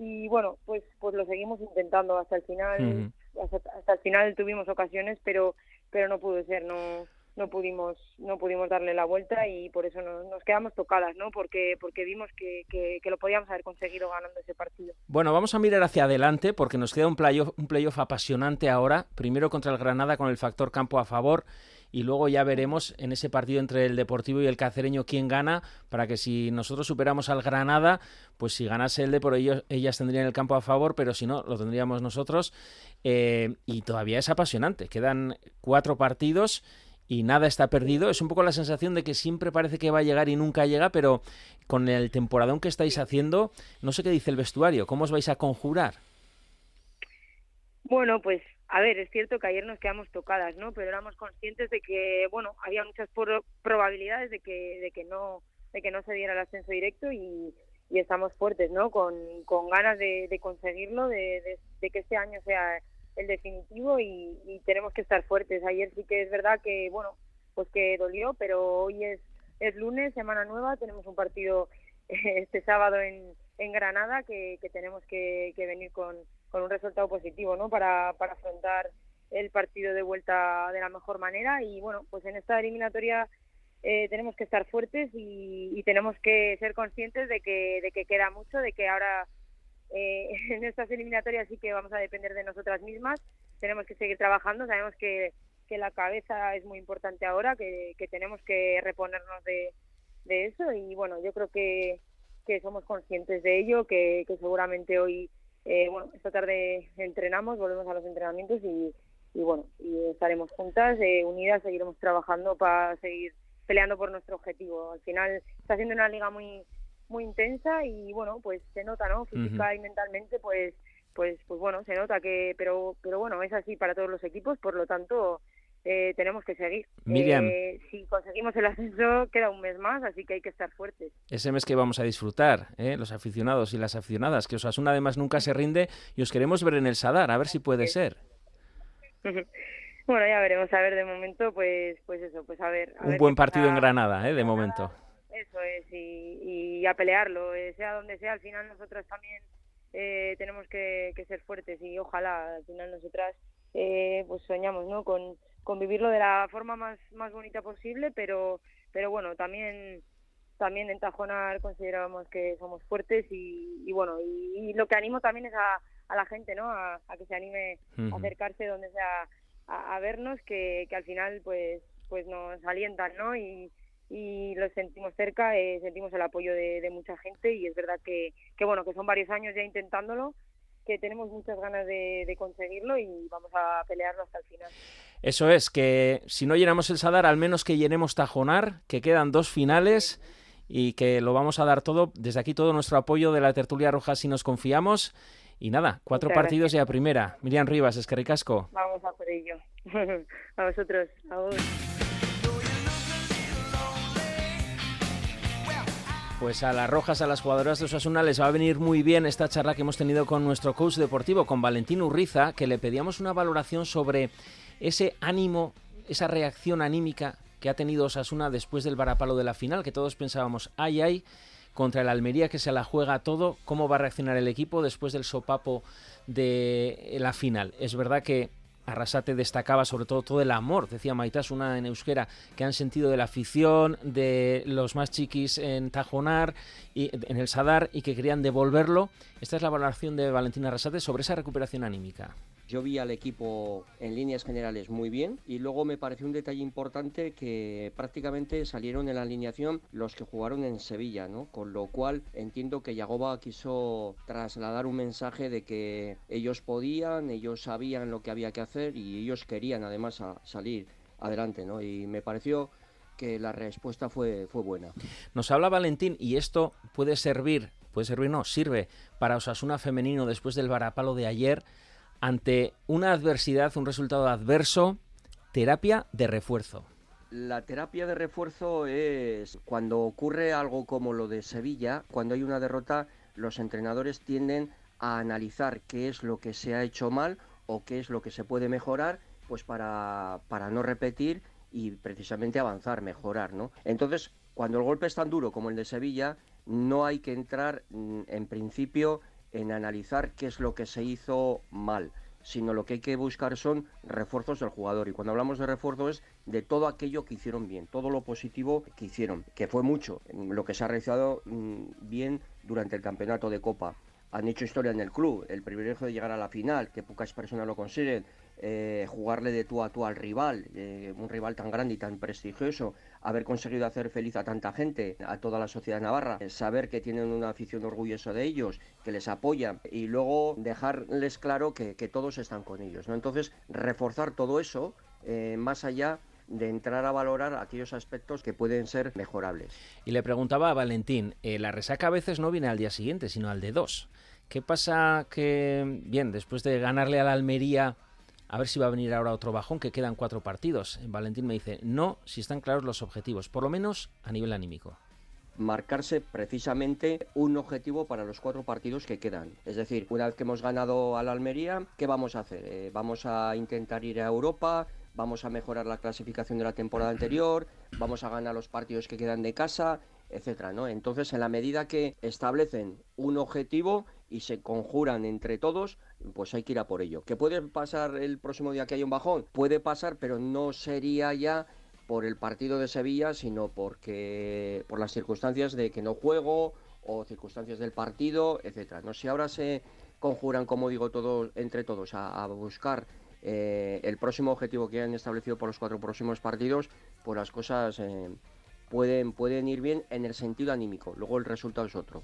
y bueno pues pues lo seguimos intentando hasta el final hasta, el final tuvimos ocasiones pero pero no pudo ser no no pudimos no pudimos darle la vuelta y por eso nos, quedamos tocadas no porque porque vimos que, que, lo podíamos haber conseguido ganando ese partido. Bueno vamos a mirar hacia adelante porque nos queda un playoff un playoff apasionante ahora. Primero contra el Granada con el factor campo a favor y luego ya veremos en ese partido entre el Deportivo y el Cacereño quién gana, para que si nosotros superamos al Granada, pues si ganase el de por ellos, ellas tendrían el campo a favor, pero si no, lo tendríamos nosotros. Eh, y todavía es apasionante, quedan cuatro partidos y nada está perdido. Es un poco la sensación de que siempre parece que va a llegar y nunca llega, pero con el temporadón que estáis haciendo, no sé qué dice el vestuario, ¿cómo os vais a conjurar? Bueno, pues a ver, es cierto que ayer nos quedamos tocadas, ¿no? Pero éramos conscientes de que, bueno, había muchas probabilidades de que, de que no, de que no se diera el ascenso directo y, estamos fuertes, ¿no? Con, con ganas de, de conseguirlo, de, de, que este año sea el definitivo y, tenemos que estar fuertes. Ayer sí que es verdad que, bueno, pues que dolió, pero hoy es, es lunes, semana nueva, tenemos un partido este sábado en, en Granada que, tenemos que venir con con un resultado positivo, ¿no? Para, para afrontar el partido de vuelta de la mejor manera. Y bueno, pues en esta eliminatoria eh, tenemos que estar fuertes y, tenemos que ser conscientes de que, de que queda mucho, de que ahora eh, en estas eliminatorias sí que vamos a depender de nosotras mismas, tenemos que seguir trabajando, sabemos que, que la cabeza es muy importante ahora, que, que tenemos que reponernos de, de eso. Y bueno, yo creo que, que somos conscientes de ello, que, que seguramente hoy, eh, bueno, esta tarde entrenamos, volvemos a los entrenamientos y, y bueno, y estaremos juntas, eh, unidas, seguiremos trabajando para seguir peleando por nuestro objetivo. Al final está siendo una liga muy muy intensa y bueno, pues se nota, ¿no? Física y mentalmente, pues pues pues bueno, se nota que pero pero bueno, es así para todos los equipos, por lo tanto eh, tenemos que seguir. Miriam. Eh, si conseguimos el ascenso, queda un mes más, así que hay que estar fuertes. Ese mes que vamos a disfrutar, ¿eh? los aficionados y las aficionadas, que Osasuna además nunca se rinde y os queremos ver en el Sadar, a ver si puede ser. bueno, ya veremos, a ver, de momento, pues pues eso, pues a ver. un buen partido en Granada, ¿eh? de momento. Eso es, y, a pelearlo, eh, sea donde sea, al final nosotras también eh, tenemos que, que, ser fuertes y ojalá al final nosotras eh, pues soñamos, ¿no? Con, con vivirlo de la forma más, más bonita posible, pero, pero bueno, también también en Tajonar consideramos que somos fuertes y, y bueno, y, lo que animo también es a, a la gente, ¿no? A, que se anime a acercarse donde sea a, vernos, que, que, al final pues pues nos alientan, ¿no? Y, y los sentimos cerca, eh, sentimos el apoyo de, de, mucha gente y es verdad que, que bueno, que son varios años ya intentándolo que tenemos muchas ganas de, conseguirlo y vamos a pelearlo hasta el final. Eso es, que si no llenamos el Sadar, al menos que llenemos Tajonar, que quedan dos finales y que lo vamos a dar todo. Desde aquí todo nuestro apoyo de la tertulia roja si nos confiamos. Y nada, cuatro partidos y a primera. Miriam Rivas, es que ricasco. Vamos a por ello. a vosotros. A vos. Pues a las rojas, a las jugadoras de Osasuna les va a venir muy bien esta charla que hemos tenido con nuestro coach deportivo, con Valentín Urriza, que le pedíamos una valoración sobre ese ánimo, esa reacción anímica que ha tenido Osasuna después del varapalo de la final, que todos pensábamos, ay, ay, contra el Almería que se la juega todo, cómo va a reaccionar el equipo después del sopapo de la final. Es verdad que Arrasate destacaba sobre todo todo el amor, decía Maitas, una en euskera, que han sentido de la afición, de los más chiquis en Tajonar, y en el Sadar, y que querían devolverlo. Esta es la valoración de Valentina Arrasate sobre esa recuperación anímica. Yo vi al equipo en líneas generales muy bien y luego me pareció un detalle importante que prácticamente salieron en la alineación los que jugaron en Sevilla, ¿no? Con lo cual entiendo que Yagoba quiso trasladar un mensaje de que ellos podían, ellos sabían lo que había que hacer y ellos querían además salir adelante, ¿no? Y me pareció que la respuesta fue, fue buena. Nos habla Valentín y esto puede servir, puede servir, no, sirve para Osasuna femenino después del varapalo de ayer ante una adversidad, un resultado adverso, terapia de refuerzo. La terapia de refuerzo es cuando ocurre algo como lo de Sevilla, cuando hay una derrota, los entrenadores tienden a analizar qué es lo que se ha hecho mal o qué es lo que se puede mejorar, pues para, para no repetir y precisamente avanzar, mejorar, ¿no? Entonces, cuando el golpe es tan duro como el de Sevilla, no hay que entrar mm, en principio en analizar qué es lo que se hizo mal, sino lo que hay que buscar son refuerzos del jugador. Y cuando hablamos de refuerzo es de todo aquello que hicieron bien, todo lo positivo que hicieron, que fue mucho, lo que se ha realizado mm, bien durante el campeonato de Copa. Han hecho historia en el club, el privilegio de llegar a la final, que pocas personas lo consiguen, eh, jugarle de tú a tú al rival, eh, un rival tan grande y tan prestigioso, haber conseguido hacer feliz a tanta gente, a toda la sociedad navarra, eh, saber que tienen una afición orgullosa de ellos, que les apoya y luego dejarles claro que, todos están con ellos. ¿no? Entonces, reforzar todo eso más allá de entrar a valorar aquellos aspectos que pueden ser mejorables. Y le preguntaba a Valentín, la resaca a veces no viene al día siguiente, sino al de dos. ¿Qué pasa que, bien, después de ganarle a la Almería a ver si va a venir ahora otro bajón, que quedan cuatro partidos. Valentín me dice, no, si están claros los objetivos, por lo menos a nivel anímico marcarse precisamente un objetivo para los cuatro partidos que quedan. Es decir, una vez que hemos ganado a la Almería, ¿qué vamos a hacer? Eh, vamos a intentar ir a Europa, vamos a mejorar la clasificación de la temporada anterior, vamos a ganar los partidos que quedan de casa, etcétera, ¿no? Entonces, en la medida que establecen un objetivo, y se conjuran entre todos, pues hay que ir a por ello. ¿Que puede pasar el próximo día que hay un bajón? Puede pasar, pero no sería ya por el partido de Sevilla, sino porque por las circunstancias de que no juego o circunstancias del partido, etcétera. No sé, ahora se conjuran, como digo, todos entre todos a, buscar eh, el próximo objetivo que han establecido por los cuatro próximos partidos, pues las cosas eh, pueden, pueden ir bien en el sentido anímico. Luego el resultado es otro.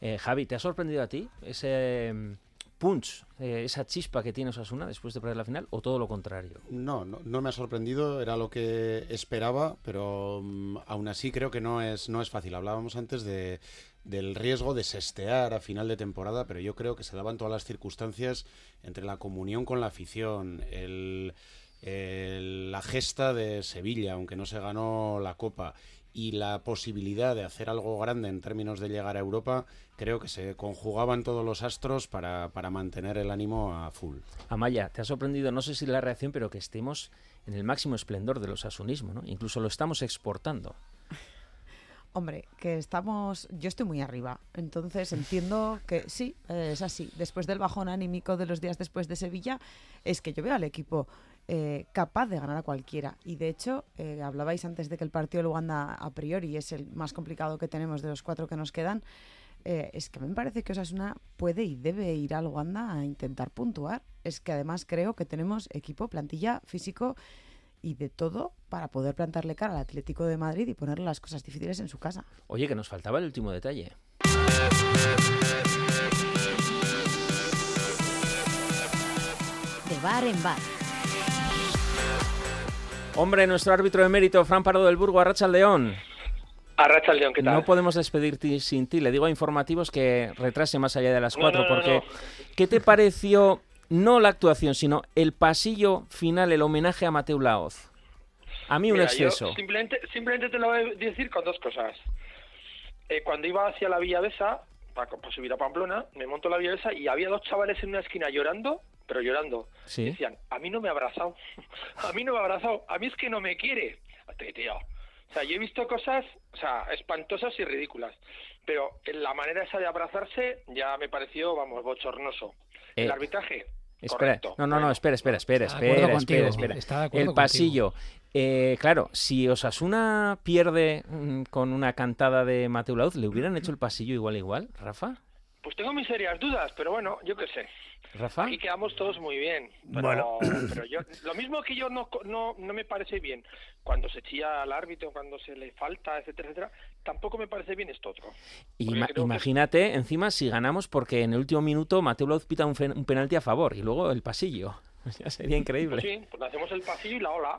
Eh, Javi, ¿te ha sorprendido a ti ese mm, punch, esa chispa que tiene Osasuna después de perder la final o todo lo contrario? No, no, me ha sorprendido, era lo que esperaba, pero mm, aún así creo que no es, no es fácil. Hablábamos antes de, del riesgo de sestear a final de temporada, pero yo creo que se daban todas las circunstancias entre la comunión con la afición, la gesta de Sevilla, aunque no se ganó la Copa, y la posibilidad de hacer algo grande en términos de llegar a Europa, creo que se conjugaban todos los astros para, para mantener el ánimo a full. Amaya, te ha sorprendido, no sé si la reacción, pero que estemos en el máximo esplendor de los asunismo, ¿no? Incluso lo estamos exportando. Hombre, que estamos. Yo estoy muy arriba. Entonces entiendo que sí, es así. Después del bajón anímico de los días después de Sevilla, es que yo veo al equipo eh, capaz de ganar a cualquiera. Y de hecho, eh, hablabais antes de que el partido de Luanda a priori es el más complicado que tenemos de los cuatro que nos quedan. Eh, es que a mí me parece que Osasuna puede y debe ir al Luanda a intentar puntuar. Es que además creo que tenemos equipo, plantilla, físico y de todo para poder plantarle cara al Atlético de Madrid y ponerle las cosas difíciles en su casa. Oye, que nos faltaba el último detalle. De bar en bar. Hombre, nuestro árbitro de mérito, Fran Pardo del Burgo, Arracha León. Arracha León, ¿qué tal? No podemos despedirte sin ti. Le digo a informativos que retrase más allá de las cuatro, porque ¿qué te pareció no la actuación, sino el pasillo final, el homenaje a Mateo Laoz. A mí un exceso. simplemente, simplemente te lo voy a decir con dos cosas. Eh, cuando iba hacia la Villa Besa, para, subir a Pamplona, me monto la Villa Besa y había dos chavales en una esquina llorando, pero llorando. Decían, a mí no me ha abrazado, a mí no me ha abrazado, a mí es que no me quiere. Tío. O sea, yo he visto cosas, o sea, espantosas y ridículas. Pero en la manera esa de abrazarse ya me pareció, vamos, bochornoso. el eh, arbitraje, Espera, no, no, no, espera, espera, espera, espera, espera, espera. El pasillo. Eh, claro, si Osasuna pierde mm, con una cantada de Mateo Lauz, ¿le hubieran hecho el pasillo igual igual, Rafa? Pues tengo mis serias dudas, pero bueno, yo qué sé. Rafa. Aquí quedamos todos muy bien. Pero, bueno. pero yo, lo mismo que yo no, no, no me parece bien cuando se chilla al árbitro, cuando se le falta, etcétera, etcétera, tampoco me parece bien esto otro. imagínate, encima, si ganamos porque en el último minuto Mateo López pita un, un penalti a favor y luego el pasillo. Ya sería increíble. Pues sí, pues hacemos el pasillo y la ola.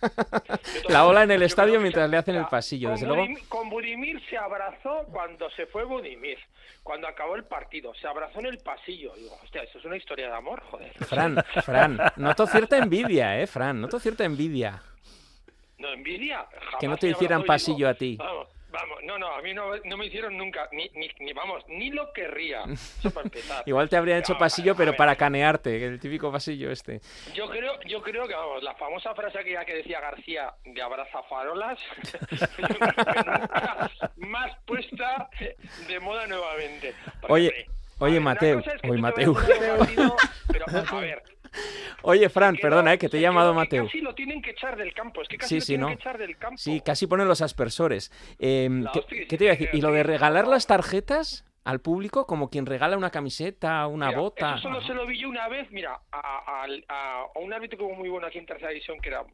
la ola en el estadio mientras le hacen el pasillo. Desde luego... con Budimir se abrazó cuando se fue Budimir, cuando acabó el partido. Se abrazó en el pasillo. Digo, hostia, eso es una historia de amor, joder. Fran, Fran, noto cierta envidia, ¿eh, Fran? Noto cierta envidia. No, envidia. que no te hicieran pasillo a ti. Vamos, no, no, a mí no, no me hicieron nunca, ni, ni, vamos, ni lo querría. Igual te habrían hecho pasillo, pero para canearte, el típico pasillo este. Yo creo, yo creo que, vamos, la famosa frase que, que decía García de abraza farolas, más puesta de moda nuevamente. oye, oye, Mateo, oye, Mateo. Pero, a ver, Oye, Fran, perdona, eh, que te he llamado Mateo. Casi lo tienen que echar del campo, es que casi sí, lo tienen que echar del campo. Sí, casi ponen los aspersores. Em, ¿qué, te iba a decir? ¿Y lo de regalar las tarjetas? al público como quien regala una camiseta, una bota. Eso solo se lo vi yo una vez, mira, a, un árbitro como muy bueno aquí en tercera división, que era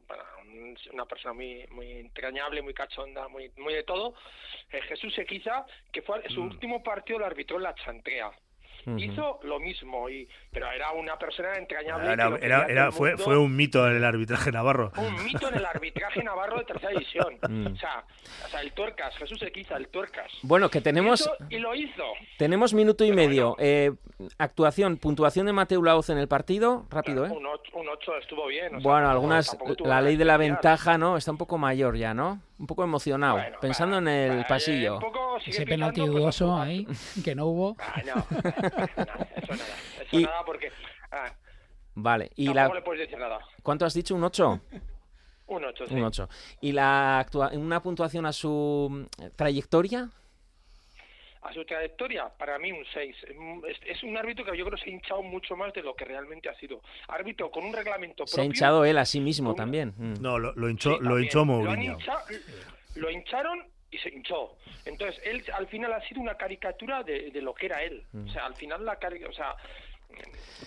una persona muy muy entrañable, muy cachonda, muy muy de todo, eh, Jesús Equiza, que fue su mm. último partido lo arbitró en la Chantrea hizo lo mismo, y, pero era una persona entrañable. Era, era, fue, fue un mito en el arbitraje navarro. Un mito en el arbitraje navarro de tercera división. Mm. o, sea, o, sea, el tuercas, Jesús Equiza, el tuercas. Bueno, que tenemos... Y, lo hizo. Tenemos minuto y medio. Eh, actuación, puntuación de Mateo Laoz en el partido, rápido, ¿eh? Un 8, estuvo bien. bueno, algunas... La ley de la ventaja, ¿no? Está un poco mayor ya, ¿no? Un poco emocionado, pensando en el pasillo. Ese penalti dudoso ahí, que no hubo. Ah, no, eso nada, eso nada porque... Ah, vale, y la... le puedes decir nada. ¿Cuánto has dicho? ¿Un 8? Un 8, sí. Un 8. ¿Y la una puntuación a su trayectoria? A su trayectoria, para mí un 6. Es, un árbitro que yo creo que se ha hinchado mucho más de lo que realmente ha sido. Árbitro con un reglamento propio. Se ha hinchado él a sí mismo también. Mm. No, lo, hinchó, lo hinchó Mourinho. Lo, hincharon y se hinchó. Entonces, él al final ha sido una caricatura de, lo que era él. Mm. O sea, al final la caricatura... O sea,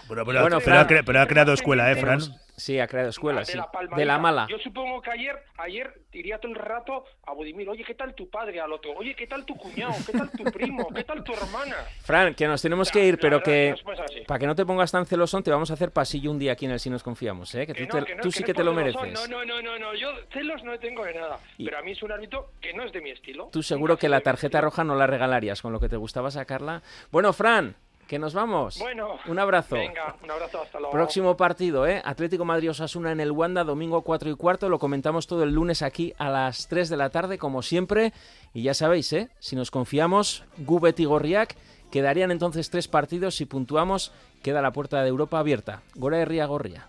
pero, pero, ha, creado escuela, ¿eh, Fran? Sí, ha creado escuela, de, sí. la, de la mala. Yo supongo que ayer, ayer diría todo el rato a Budimir, oye, ¿qué tal tu padre al otro? Oye, ¿qué tal tu cuñado? ¿Qué tal tu primo? ¿Qué tal tu hermana? Fran, que nos tenemos que ir, pero que para que no te pongas tan celosón, te vamos a hacer pasillo un día aquí en el Si Nos Confiamos, ¿eh? Que, tú, sí que, te lo mereces. No, no, no, no, no, yo celos no tengo de nada, pero a mí es un árbitro que no es de mi estilo. Tú seguro que la tarjeta roja no la regalarías con lo que te gustaba sacarla. Bueno, Fran, que nos vamos. Bueno. Un abrazo. Venga, un abrazo, hasta luego. Próximo partido, ¿eh? Atlético Madrid-Osasuna en el Wanda, domingo 4 y cuarto. Lo comentamos todo el lunes aquí a las 3 de la tarde, como siempre. Y ya sabéis, ¿eh? Si nos confiamos, Gubet y Gorriak quedarían entonces tres partidos. Si puntuamos, queda la puerta de Europa abierta. Gora Ría Gorria.